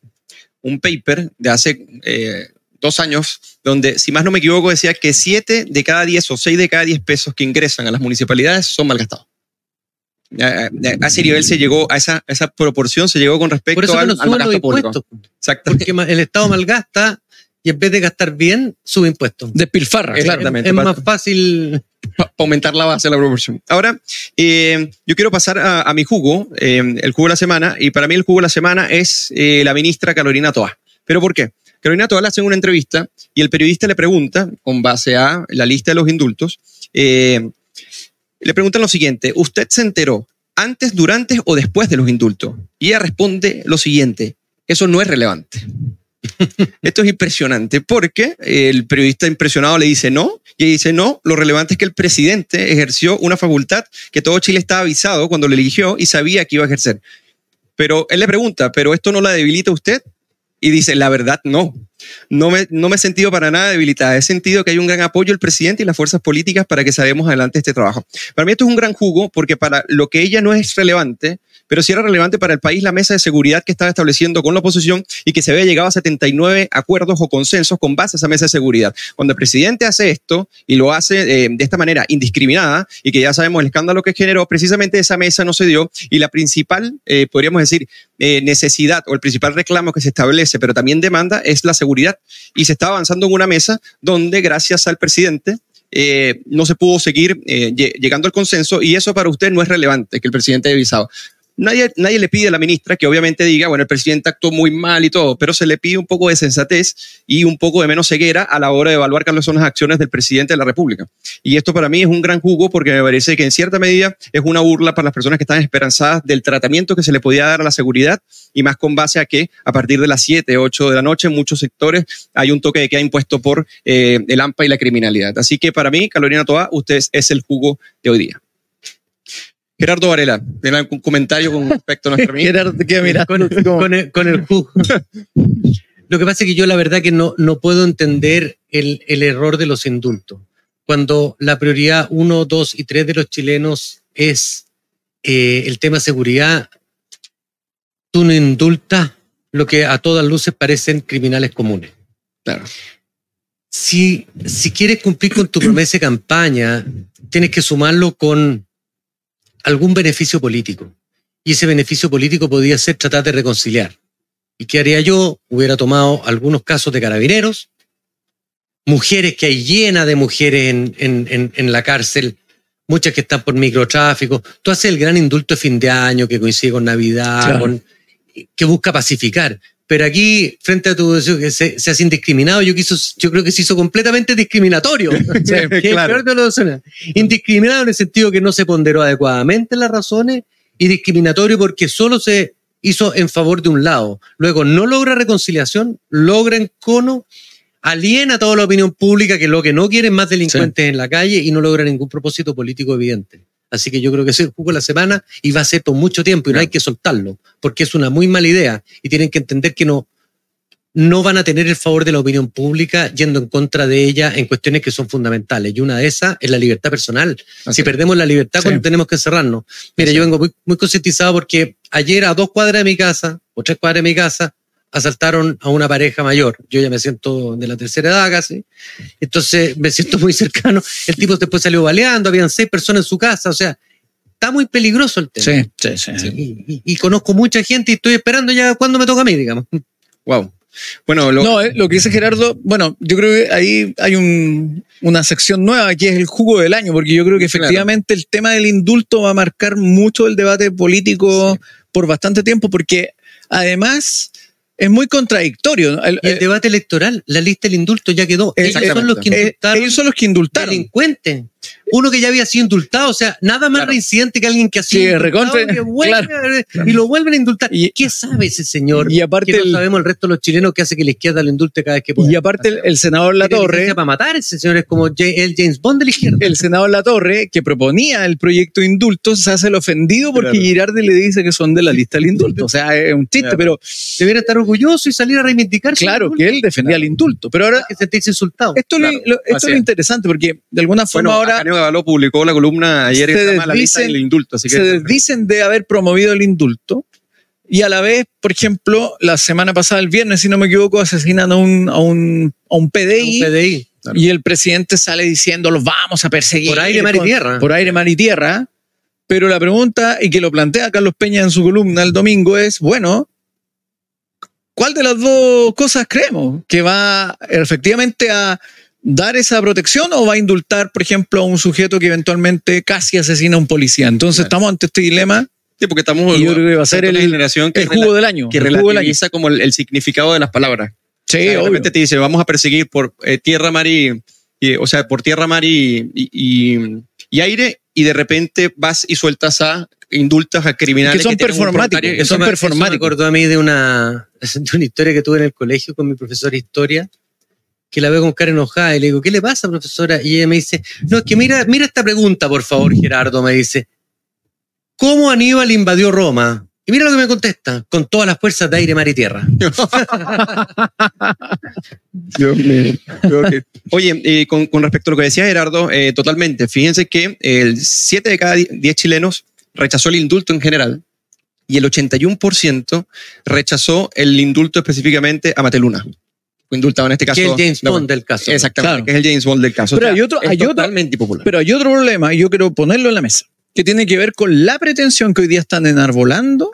un paper de hace eh, dos años, donde, si más no me equivoco, decía que siete de cada diez o seis de cada diez pesos que ingresan a las municipalidades son malgastados. A ese nivel se llegó, a esa, esa proporción se llegó con respecto al, al gasto público. Porque el Estado malgasta y en vez de gastar bien, sube impuestos. Despilfarra. Exactamente. Es, más fácil. aumentar la base de la proporción. Ahora, eh, yo quiero pasar a, mi jugo, eh, el jugo de la semana, y para mí el jugo de la semana es eh, la ministra Carolina Toa. ¿Pero por qué? Carolina Toal hace una entrevista y el periodista le pregunta, con base a la lista de los indultos, eh, le preguntan lo siguiente, ¿usted se enteró antes, durante o después de los indultos? Y ella responde lo siguiente, eso no es relevante. Esto es impresionante porque el periodista impresionado le dice no y dice no, lo relevante es que el presidente ejerció una facultad que todo Chile estaba avisado cuando le eligió y sabía que iba a ejercer. Pero él le pregunta, ¿pero esto no la debilita usted? y dice, la verdad, no. No me, no me he sentido para nada debilitada. He sentido que hay un gran apoyo del presidente y las fuerzas políticas para que salgamos adelante este trabajo. Para mí esto es un gran jugo porque para lo que ella no es relevante, pero sí era relevante para el país la mesa de seguridad que estaba estableciendo con la oposición y que se había llegado a 79 acuerdos o consensos con base a esa mesa de seguridad. Cuando el presidente hace esto y lo hace eh, de esta manera indiscriminada y que ya sabemos el escándalo que generó, precisamente esa mesa no se dio y la principal, eh, podríamos decir, eh, necesidad o el principal reclamo que se establece, pero también demanda, es la seguridad. Y se está avanzando en una mesa donde, gracias al presidente, no se pudo seguir llegando al consenso y eso para usted no es relevante que el presidente haya avisado. Nadie, nadie le pide a la ministra que obviamente diga, bueno, el presidente actuó muy mal y todo, pero se le pide un poco de sensatez y un poco de menos ceguera a la hora de evaluar cuáles son las acciones del presidente de la República. Y esto para mí es un gran jugo porque me parece que en cierta medida es una burla para las personas que están esperanzadas del tratamiento que se le podía dar a la seguridad y más con base a que a partir de las 7, 8 de la noche en muchos sectores hay un toque de queda impuesto por eh, el AMPA y la criminalidad. Así que para mí, Carolina Toa, usted es el jugo de hoy día. Gerardo Varela, ¿tiene algún comentario con respecto a nuestra amiga? Gerardo, ¿qué mira? Con, el, con el. Lo que pasa es que yo la verdad que no, no puedo entender el, el error de los indultos. Cuando la prioridad uno, dos y tres de los chilenos es eh, el tema seguridad, tú no indultas lo que a todas luces parecen criminales comunes. Claro. si, si quieres cumplir con tu promesa de campaña, tienes que sumarlo con algún beneficio político. Y ese beneficio político podría ser tratar de reconciliar. ¿Y qué haría yo? Hubiera tomado algunos casos de carabineros, mujeres que hay llena de mujeres en, en, en, en la cárcel, muchas que están por microtráfico. Tú haces el gran indulto de fin de año que coincide con Navidad, Claro. con- que busca pacificar. Pero aquí, frente a tu se, se hace indiscriminado, yo, quiso, yo creo que se hizo completamente discriminatorio. Que claro. peor de. Indiscriminado en el sentido que no se ponderó adecuadamente las razones y discriminatorio porque solo se hizo en favor de un lado. Luego no logra reconciliación, logra encono, aliena toda la opinión pública que lo que no quieren más delincuentes en la calle y no logra ningún propósito político evidente. Así que yo creo que ese es el jugo de la semana y va a ser por mucho tiempo y no hay que soltarlo, porque es una muy mala idea y tienen que entender que no, no van a tener el favor de la opinión pública yendo en contra de ella en cuestiones que son fundamentales. Y una de esas es la libertad personal. Así si perdemos la libertad, Sí. cuando tenemos que cerrarnos. Mira, yo vengo muy, muy concientizado porque ayer a dos cuadras de mi casa, o tres cuadras de mi casa, asaltaron a una pareja mayor. Yo ya me siento de la tercera edad casi. Entonces me siento muy cercano. El tipo después salió baleando, habían seis personas en su casa. O sea, está muy peligroso el tema. Sí, sí, sí. Y, y- y conozco mucha gente y estoy esperando ya cuando me toca a mí, digamos. Wow. Bueno, lo, No, eh, lo que dice Gerardo, bueno, yo creo que ahí hay un- una sección nueva que es el jugo del año, porque yo creo que Claro. efectivamente el tema del indulto va a marcar mucho el debate político por bastante tiempo, porque además es muy contradictorio. ¿no? El- Y el debate electoral, la lista del indulto ya quedó. Eh, Ellos son los que eh, indultaron ellos son los que indultaron. delincuentes. Uno que ya había sido indultado, o sea, nada más Claro. reincidente que alguien que ha sido Sí, indultado recontra- que vuelve y lo vuelven a indultar. Y- ¿Qué sabe ese señor? Y aparte que no el- sabemos el resto de los chilenos que hace que la izquierda lo indulte cada vez que puede. Y aparte el, el senador La Torre, para matar ese señor es como el James Bond de la izquierda. el senador La Torre, que proponía el proyecto de indulto, se hace el ofendido porque Claro. Girardi le dice que son de la lista del indulto. O sea, es un chiste, pero Debería estar orgulloso y salir a reivindicar. claro que él defendía el indulto. Pero ahora, que insultado. esto, es lo- Claro, lo, esto es lo es. interesante porque de alguna forma bueno, ahora Gabaló publicó la columna ayer se La lista del indulto. Así que se desdicen de haber promovido el indulto y a la vez, por ejemplo, la semana pasada, el viernes, si no me equivoco, asesinan a un, a un, a un PDI. Un PDI. Y el presidente sale diciendo los vamos a perseguir. Por aire, mar y tierra. Por aire, mar y tierra. Pero la pregunta, y que lo plantea Carlos Peña en su columna el domingo, es, bueno, ¿cuál de las dos cosas creemos? ¿Que va efectivamente a dar esa protección o va a indultar, por ejemplo, a un sujeto que eventualmente casi asesina a un policía? Entonces Claro. estamos ante este dilema, Sí, porque estamos Y yo creo que va a ser el- generación que, el jugo del año. que el jugo relativiza como el, el significado de las palabras. Sí, O sea, obvio. te dice, vamos a perseguir por eh, tierra, mar y, y- o sea, por tierra, mar y, y- y- aire, y de repente vas y sueltas a indultas a criminales Que son un performáticos, que son me, eso me performáticos. acordó a mí de una, de una historia que tuve en el colegio con mi profesora de historia, que la veo con cara enojada y le digo, ¿qué le pasa, profesora? Y ella me dice, no, es que mira, mira esta pregunta, por favor, Gerardo, me dice, ¿cómo Aníbal invadió Roma? Y mira lo que me contesta, con todas las fuerzas de aire, mar y tierra. Creo que- Oye, eh, con, con respecto a lo que decía Gerardo, eh, totalmente. Fíjense que el 7 de cada 10 chilenos rechazó el indulto en general y el 81% rechazó el indulto específicamente a Mateluna. Indultado en este caso. que es el James la- Bond del caso. Exactamente, Claro. que es el James Bond del caso. Pero hay otro- hay otro- totalmente impopular. Pero hay otro problema y yo quiero ponerlo en la mesa, que tiene que ver con la pretensión que hoy día están enarbolando,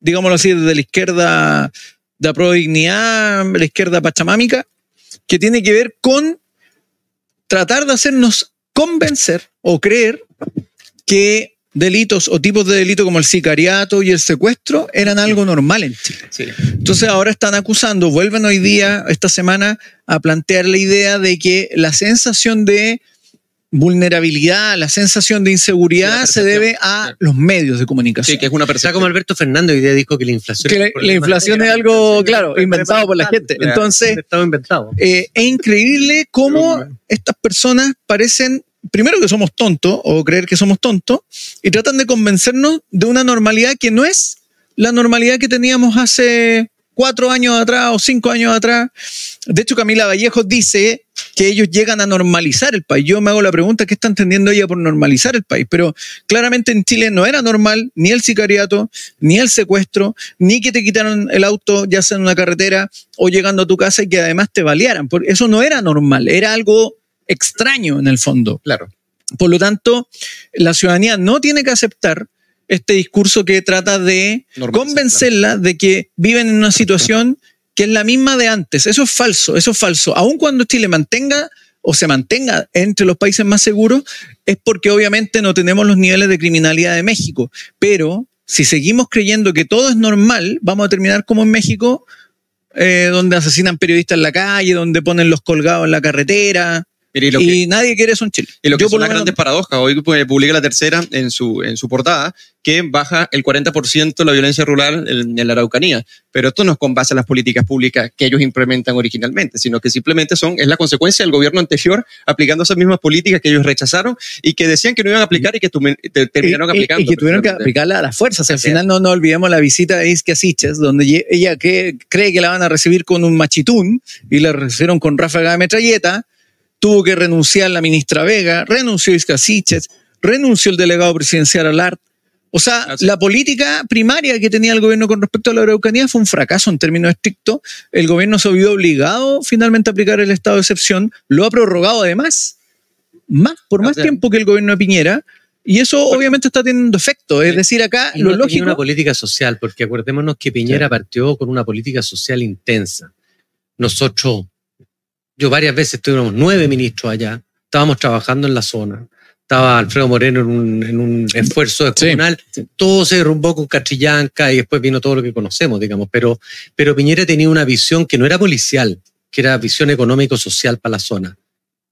digámoslo así, desde la izquierda de Apro Dignidad, la izquierda pachamámica, que tiene que ver con tratar de hacernos convencer o creer que delitos o tipos de delito como el sicariato y el secuestro eran algo normal en Chile. Sí. Entonces ahora están acusando, vuelven hoy día, esta semana, a plantear la idea de que la sensación de vulnerabilidad, la sensación de inseguridad se debe a los medios de comunicación. Sí, que es una O sea, percepción. como Alberto Fernández hoy día dijo que la inflación... que es la, la inflación es algo, claro, inventado por la gente. Claro. Entonces, inventado. eh, es increíble cómo estas personas parecen, primero que somos tontos o creer que somos tontos, y tratan de convencernos de una normalidad que no es la normalidad que teníamos hace cuatro años atrás o cinco años atrás. De hecho, Camila Vallejo dice que ellos llegan a normalizar el país. Yo me hago la pregunta, ¿qué está entendiendo ella por normalizar el país? Pero claramente en Chile no era normal ni el sicariato, ni el secuestro, ni que te quitaron el auto ya sea en una carretera o llegando a tu casa y que además te balearan. Eso no era normal, era algo extraño en el fondo. Claro. Por lo tanto, la ciudadanía no tiene que aceptar este discurso que trata de convencerla de que viven en una situación que es la misma de antes. Eso es falso, eso es falso. Aun cuando Chile mantenga o se mantenga entre los países más seguros, es porque obviamente no tenemos los niveles de criminalidad de México. Pero si seguimos creyendo que todo es normal, vamos a terminar como en México, eh, donde asesinan periodistas en la calle, donde ponen los colgados en la carretera. Y lo que- y nadie quiere eso en Chile. Y lo que Yo, son las menos, grandes paradojas. Hoy pues, publica la tercera en su, en su portada que baja el 40% la violencia rural en, en la Araucanía. Pero esto no es con base a las políticas públicas que ellos implementan originalmente, sino que simplemente son, es la consecuencia del gobierno anterior aplicando esas mismas políticas que ellos rechazaron y que decían que no iban a aplicar y que tume- te- terminaron y- y- aplicando. Y, que tuvieron que aplicarla a las fuerzas. Al final no, no olvidemos la visita de Iskia Siches, donde ella que, cree que la van a recibir con un machitún y la recibieron con ráfaga de metralleta. Tuvo que renunciar la ministra Vega, renunció Iskia Siches, renunció el delegado presidencial Alart. O sea, Así. la política primaria que tenía el gobierno con respecto a la Araucanía fue un fracaso en términos estrictos. El gobierno se vio obligado finalmente a aplicar el estado de excepción, lo ha prorrogado además, más, por más O sea- tiempo que el gobierno de Piñera, y eso obviamente está teniendo efecto. Es decir, acá Y lo no tenía lógico. una política social, porque acordémonos que Piñera partió con una política social intensa. Nosotros, yo varias veces tuvimos nueve ministros allá, estábamos trabajando en la zona, estaba Alfredo Moreno en un, en un esfuerzo descomunal, todo se derrumbó con Catrillanca y después vino todo lo que conocemos, digamos, pero, pero Piñera tenía una visión que no era policial, que era visión económico-social para la zona.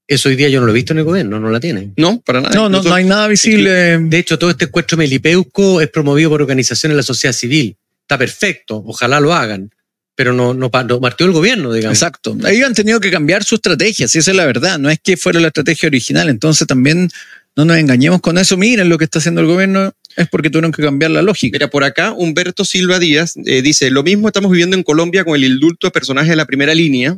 Eso hoy día yo no lo he visto en el gobierno, no la tienen. No, para nada. No, no, no hay nada visible. De hecho, todo este encuentro melipeuco es promovido por organizaciones de la sociedad civil. Está perfecto, ojalá lo hagan, pero no, no, pa- no partió el gobierno, digamos. Exacto. Ellos han tenido que cambiar su estrategia, si esa es la verdad. No es que fuera la estrategia original. Entonces también no nos engañemos con eso. Miren lo que está haciendo el gobierno es porque tuvieron que cambiar la lógica. Mira, por acá Humberto Silva Díaz eh, dice, lo mismo estamos viviendo en Colombia con el indulto de personajes de la primera línea,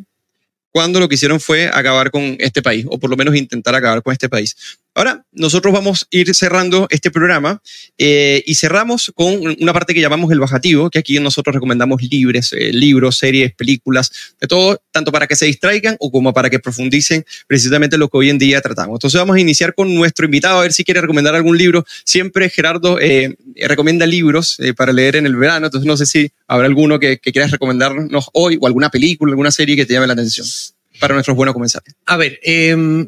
cuando lo que hicieron fue acabar con este país, o por lo menos intentar acabar con este país. Ahora, nosotros vamos a ir cerrando este programa eh, y cerramos con una parte que llamamos el bajativo, que aquí nosotros recomendamos eh, libros, series, películas, de todo, tanto para que se distraigan o como para que profundicen precisamente lo que hoy en día tratamos. Entonces vamos a iniciar con nuestro invitado, a ver si quiere recomendar algún libro. Siempre Gerardo eh, recomienda libros para leer en el verano, entonces no sé si habrá alguno que, quieras recomendarnos hoy o alguna película, alguna serie que te llame la atención para nuestros buenos comensales. A ver, eh,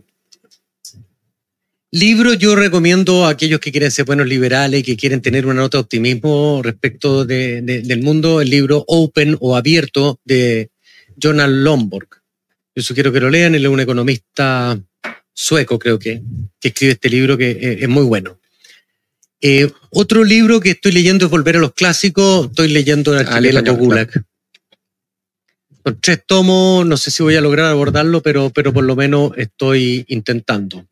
libro yo recomiendo a aquellos que quieren ser buenos liberales y que quieren tener una nota de optimismo respecto de- de- del mundo, el libro Open o Abierto de Jonathan Lomborg. Yo sugiero que lo lean, él es un economista sueco, creo que, que escribe este libro que eh, es muy bueno. Eh, otro libro que estoy leyendo es Volver a los Clásicos, estoy leyendo El Ah, Archipiélago Gulag. Con tres tomos, no sé si voy a lograr abordarlo, pero, pero por lo menos estoy intentando.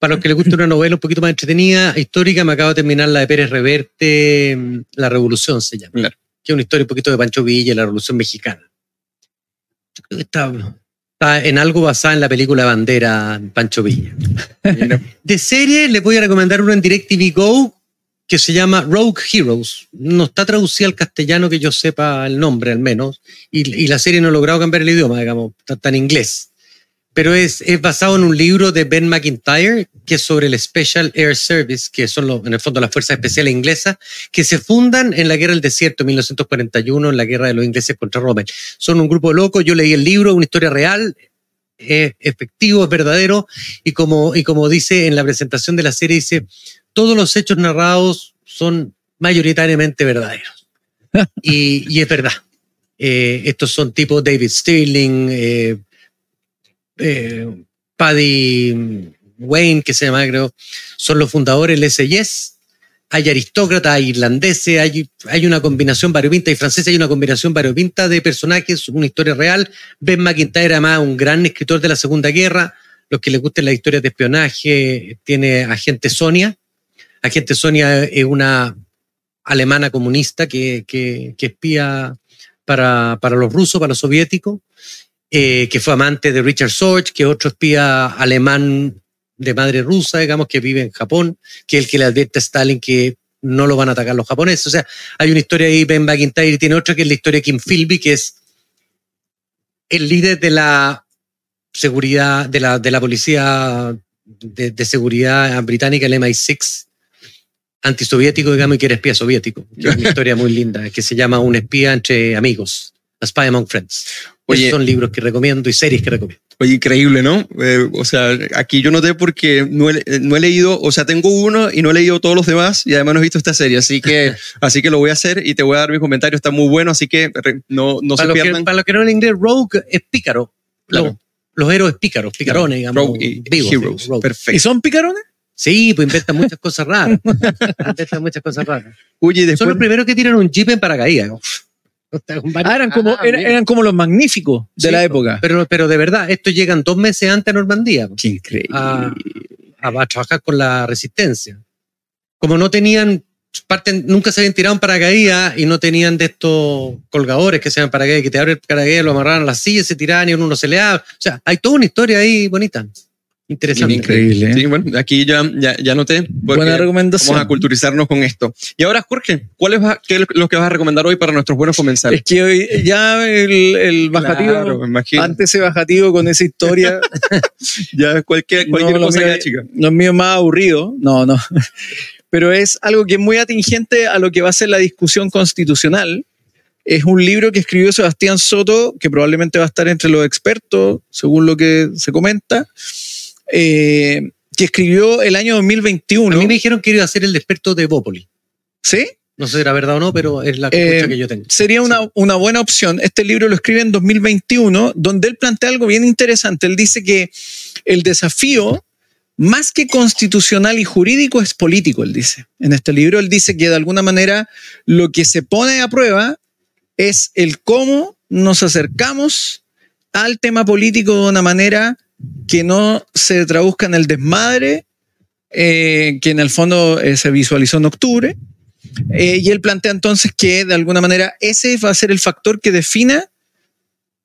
Para los que les guste una novela un poquito más entretenida, histórica, me acabo de terminar la de Pérez Reverte, mm, La Revolución se llama, Claro. que es una historia un poquito de Pancho Villa, la Revolución Mexicana. Yo creo que está, está en algo basada en la película Bandera, Pancho Villa. De serie les voy a recomendar uno en DirecTV Go que se llama Rogue Heroes. No está traducida al castellano que yo sepa el nombre al menos, y, y la serie no ha logrado cambiar el idioma, digamos, está, está en inglés. Pero es, es basado en un libro de Ben McIntyre, que es sobre el Special Air Service, que son los, en el fondo las fuerzas especiales inglesas, que se fundan en la Guerra del Desierto, en 1941, en la guerra de los ingleses contra Rommel. Son un grupo de locos, yo leí el libro, una historia real, es efectivo, es verdadero, y como, y como dice en la presentación de la serie, dice, todos los hechos narrados son mayoritariamente verdaderos. y, y es verdad. Eh, estos son tipo David Stirling, eh, eh, Paddy Wayne, que se llama, creo, son los fundadores del SIS. Hay aristócratas, hay irlandeses, hay, hay una combinación variopinta y francesa, hay una combinación variopinta de personajes, una historia real. Ben McIntyre, además, un gran escritor de la Segunda Guerra. Los que les gusten las historias de espionaje, tiene Agente Sonia. Agente Sonia es una alemana comunista que, que, que espía para, para los rusos, para los soviéticos, eh, que fue amante de Richard Sorge, que es otro espía alemán de madre rusa, digamos, que vive en Japón, que es el que le advierte a Stalin que no lo van a atacar los japoneses. O sea, hay una historia ahí, Ben McIntyre, y tiene otra que es la historia de Kim Philby, que es el líder de la seguridad, de la, de la policía de, de seguridad británica, el MI6, antisoviético, digamos, y que era espía soviético. Que es una historia muy linda, que se llama Un espía entre amigos, A Spy Among Friends. Oye. Esos son libros que recomiendo y series que recomiendo. Oye, increíble, ¿no? Eh, o sea, aquí yo noté porque no he, no he leído, o sea, tengo uno y no he leído todos los demás y además no he visto esta serie, así que, así que lo voy a hacer y te voy a dar mi comentario, está muy bueno, así que re- no, no se que, pierdan. para los que no en inglés, Rogue es pícaro. Claro. Los, los héroes pícaros, picarones, digamos. Rogue y vivos, Heroes, perfecto. ¿Y son picarones? Sí, pues inventan muchas cosas raras. inventan muchas cosas raras. Oye, Son después, los primeros que tiran un jeep en paracaídas. Ah, eran como, Ah, eran como los magníficos de Sí, la época. Pero, pero de verdad, estos llegan dos meses antes a Normandía Qué increíble. a, a- a trabajar con la resistencia. Como no tenían, parten, nunca se habían tirado en paracaídas y no tenían de estos colgadores que se llaman paracaídas, que te abren el paracaídas, lo amarraban a la silla, se tiraban y uno se le abre. O sea, hay toda una historia ahí bonita, interesante. increíble. ¿eh? sí, bueno, aquí ya, ya, ya noté. Buena recomendación. Vamos a culturizarnos con esto. Y ahora, Jorge, ¿cuál es qué es lo que vas a recomendar hoy para nuestros buenos Es comensales? que hoy ya el, el bajativo, Claro, antes ese bajativo con esa historia, Ya cualquier, cualquier No, cosa mío es- chica. Mío es más aburrido. No, no. Pero es algo que es muy atingente a lo que va a ser la discusión constitucional. Es un libro que escribió Sebastián Soto, que probablemente va a estar entre los expertos, según lo que se comenta, eh, que escribió el año A 2021. mí me dijeron que iba a ser el experto de Bópoli. ¿Sí? No sé si era verdad o no, pero es la Eh, que yo tengo. Sería una, una buena opción. Este libro lo escribe en 2021, donde él plantea algo bien interesante. Él dice que el desafío, más que constitucional y jurídico, es político, él dice. En este libro, él dice que de alguna manera lo que se pone a prueba es el cómo nos acercamos al tema político de una manera que no se traduzca en el desmadre eh, que en el fondo eh, se visualizó en octubre. Eh, y él plantea entonces que de alguna manera ese va a ser el factor que defina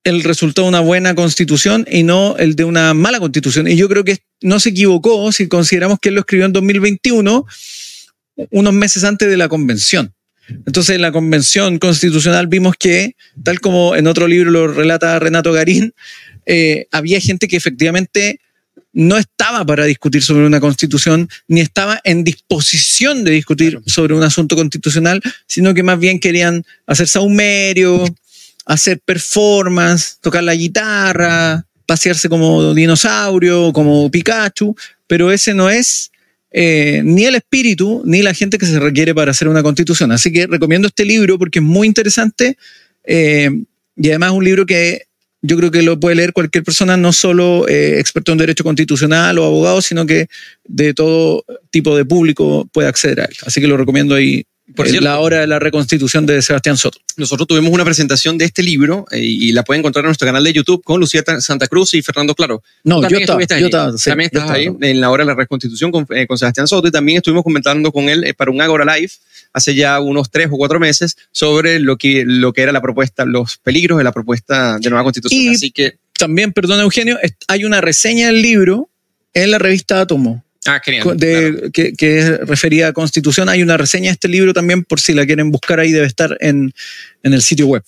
el resultado de una buena constitución y no el de una mala constitución. Y yo creo que no se equivocó si consideramos que él lo escribió en 2021, unos meses antes de la convención. Entonces, en la convención constitucional vimos que, tal como en otro libro lo relata Renato Garín, eh, había gente que efectivamente no estaba para discutir sobre una constitución, ni estaba en disposición de discutir sobre un asunto constitucional, sino que más bien querían hacer saumerio, hacer performance, tocar la guitarra, pasearse como dinosaurio, como Pikachu, pero ese no es eh, ni el espíritu ni la gente que se requiere para hacer una constitución. Así que recomiendo este libro porque es muy interesante eh, y además es un libro que yo creo que lo puede leer cualquier persona, no solo eh, experto en derecho constitucional o abogado, sino que de todo tipo de público puede acceder a él. Así que lo recomiendo ahí. Por cierto. la hora de la reconstitución de Sebastián Soto. Nosotros tuvimos una presentación de este libro eh, y la pueden encontrar en nuestro canal de YouTube con Lucía Ta- Santa Cruz y Fernando Claro. No, yo estaba, yo estaba, sí, también estás ahí en la hora de la reconstitución con, eh, con Sebastián Soto y también estuvimos comentando con él eh, para un Agora Live hace ya unos tres o cuatro meses sobre lo que, lo que era la propuesta, los peligros de la propuesta de nueva constitución. Y- Así que, También, perdón Eugenio, hay una reseña del libro en la revista Átomo, ah, genial. de- claro. que, que es referida a Constitución. Hay una reseña de este libro también, por si la quieren buscar ahí, debe estar en, en el sitio web.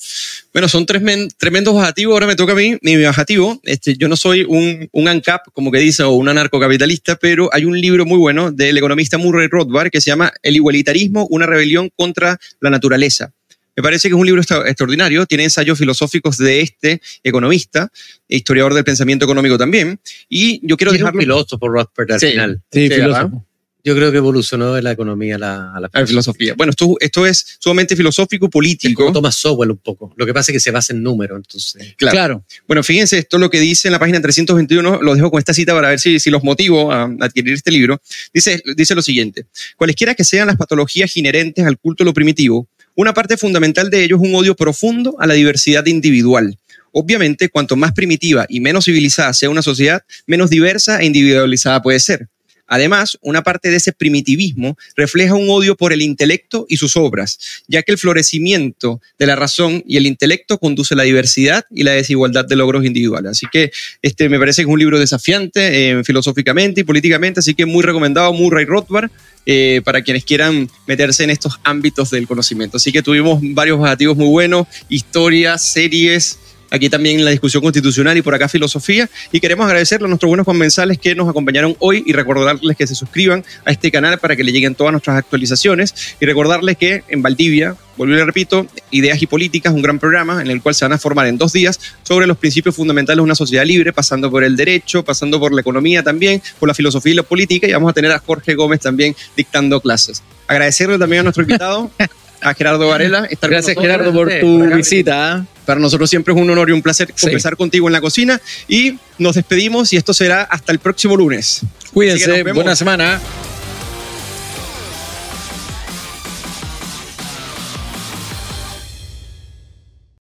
Bueno, son tremen- tremendos bajativos. Ahora me toca a mí, mi bajativo. Este, yo no soy un, un ANCAP, como que dice, o un anarcocapitalista, pero hay un libro muy bueno del economista Murray Rothbard que se llama El igualitarismo, una rebelión contra la naturaleza. Me parece que es un libro extra- extraordinario, tiene ensayos filosóficos de este economista, historiador del pensamiento económico también, y yo quiero dejarlo... filósofo Rothbard al Sí. final. Sí, Sí, filósofo. Yo creo que evolucionó de la economía a la, a la a la filosofía. Bueno, esto, esto es sumamente filosófico, Es político. como Thomas Sowell un poco. Lo que pasa es que se basa en números, entonces. Claro. Claro. Bueno, fíjense, esto es lo que dice en la página 321, lo dejo con esta cita para ver si, si los motivo a adquirir este libro. Dice, dice lo siguiente, cualesquiera que sean las patologías inherentes al culto de lo primitivo, una parte fundamental de ello es un odio profundo a la diversidad individual. Obviamente, cuanto más primitiva y menos civilizada sea una sociedad, menos diversa e individualizada puede ser. Además, una parte de ese primitivismo refleja un odio por el intelecto y sus obras, ya que el florecimiento de la razón y el intelecto conduce a la diversidad y la desigualdad de logros individuales. Así que este me parece que es un libro desafiante eh, filosóficamente y políticamente, así que muy recomendado, Murray Rothbard, eh, para quienes quieran meterse en estos ámbitos del conocimiento. Así que tuvimos varios objetivos muy buenos, historias, series, aquí también la discusión constitucional y por acá filosofía. Y queremos agradecerle a nuestros buenos comensales que nos acompañaron hoy y recordarles que se suscriban a este canal para que le lleguen todas nuestras actualizaciones. Y recordarles que en Valdivia, y le repito, Ideas y Políticas, un gran programa en el cual se van a formar en dos días sobre los principios fundamentales de una sociedad libre, pasando por el derecho, pasando por la economía también, por la filosofía y la política. Y vamos a tener a Jorge Gómez también dictando clases. Agradecerle también a nuestro invitado. a Gerardo Varela. Estar Gracias, con. Gerardo, por tu por visita. Para nosotros siempre es un honor y un placer Sí. conversar contigo en la cocina y nos despedimos y esto será hasta el próximo lunes. Cuídense, buena semana.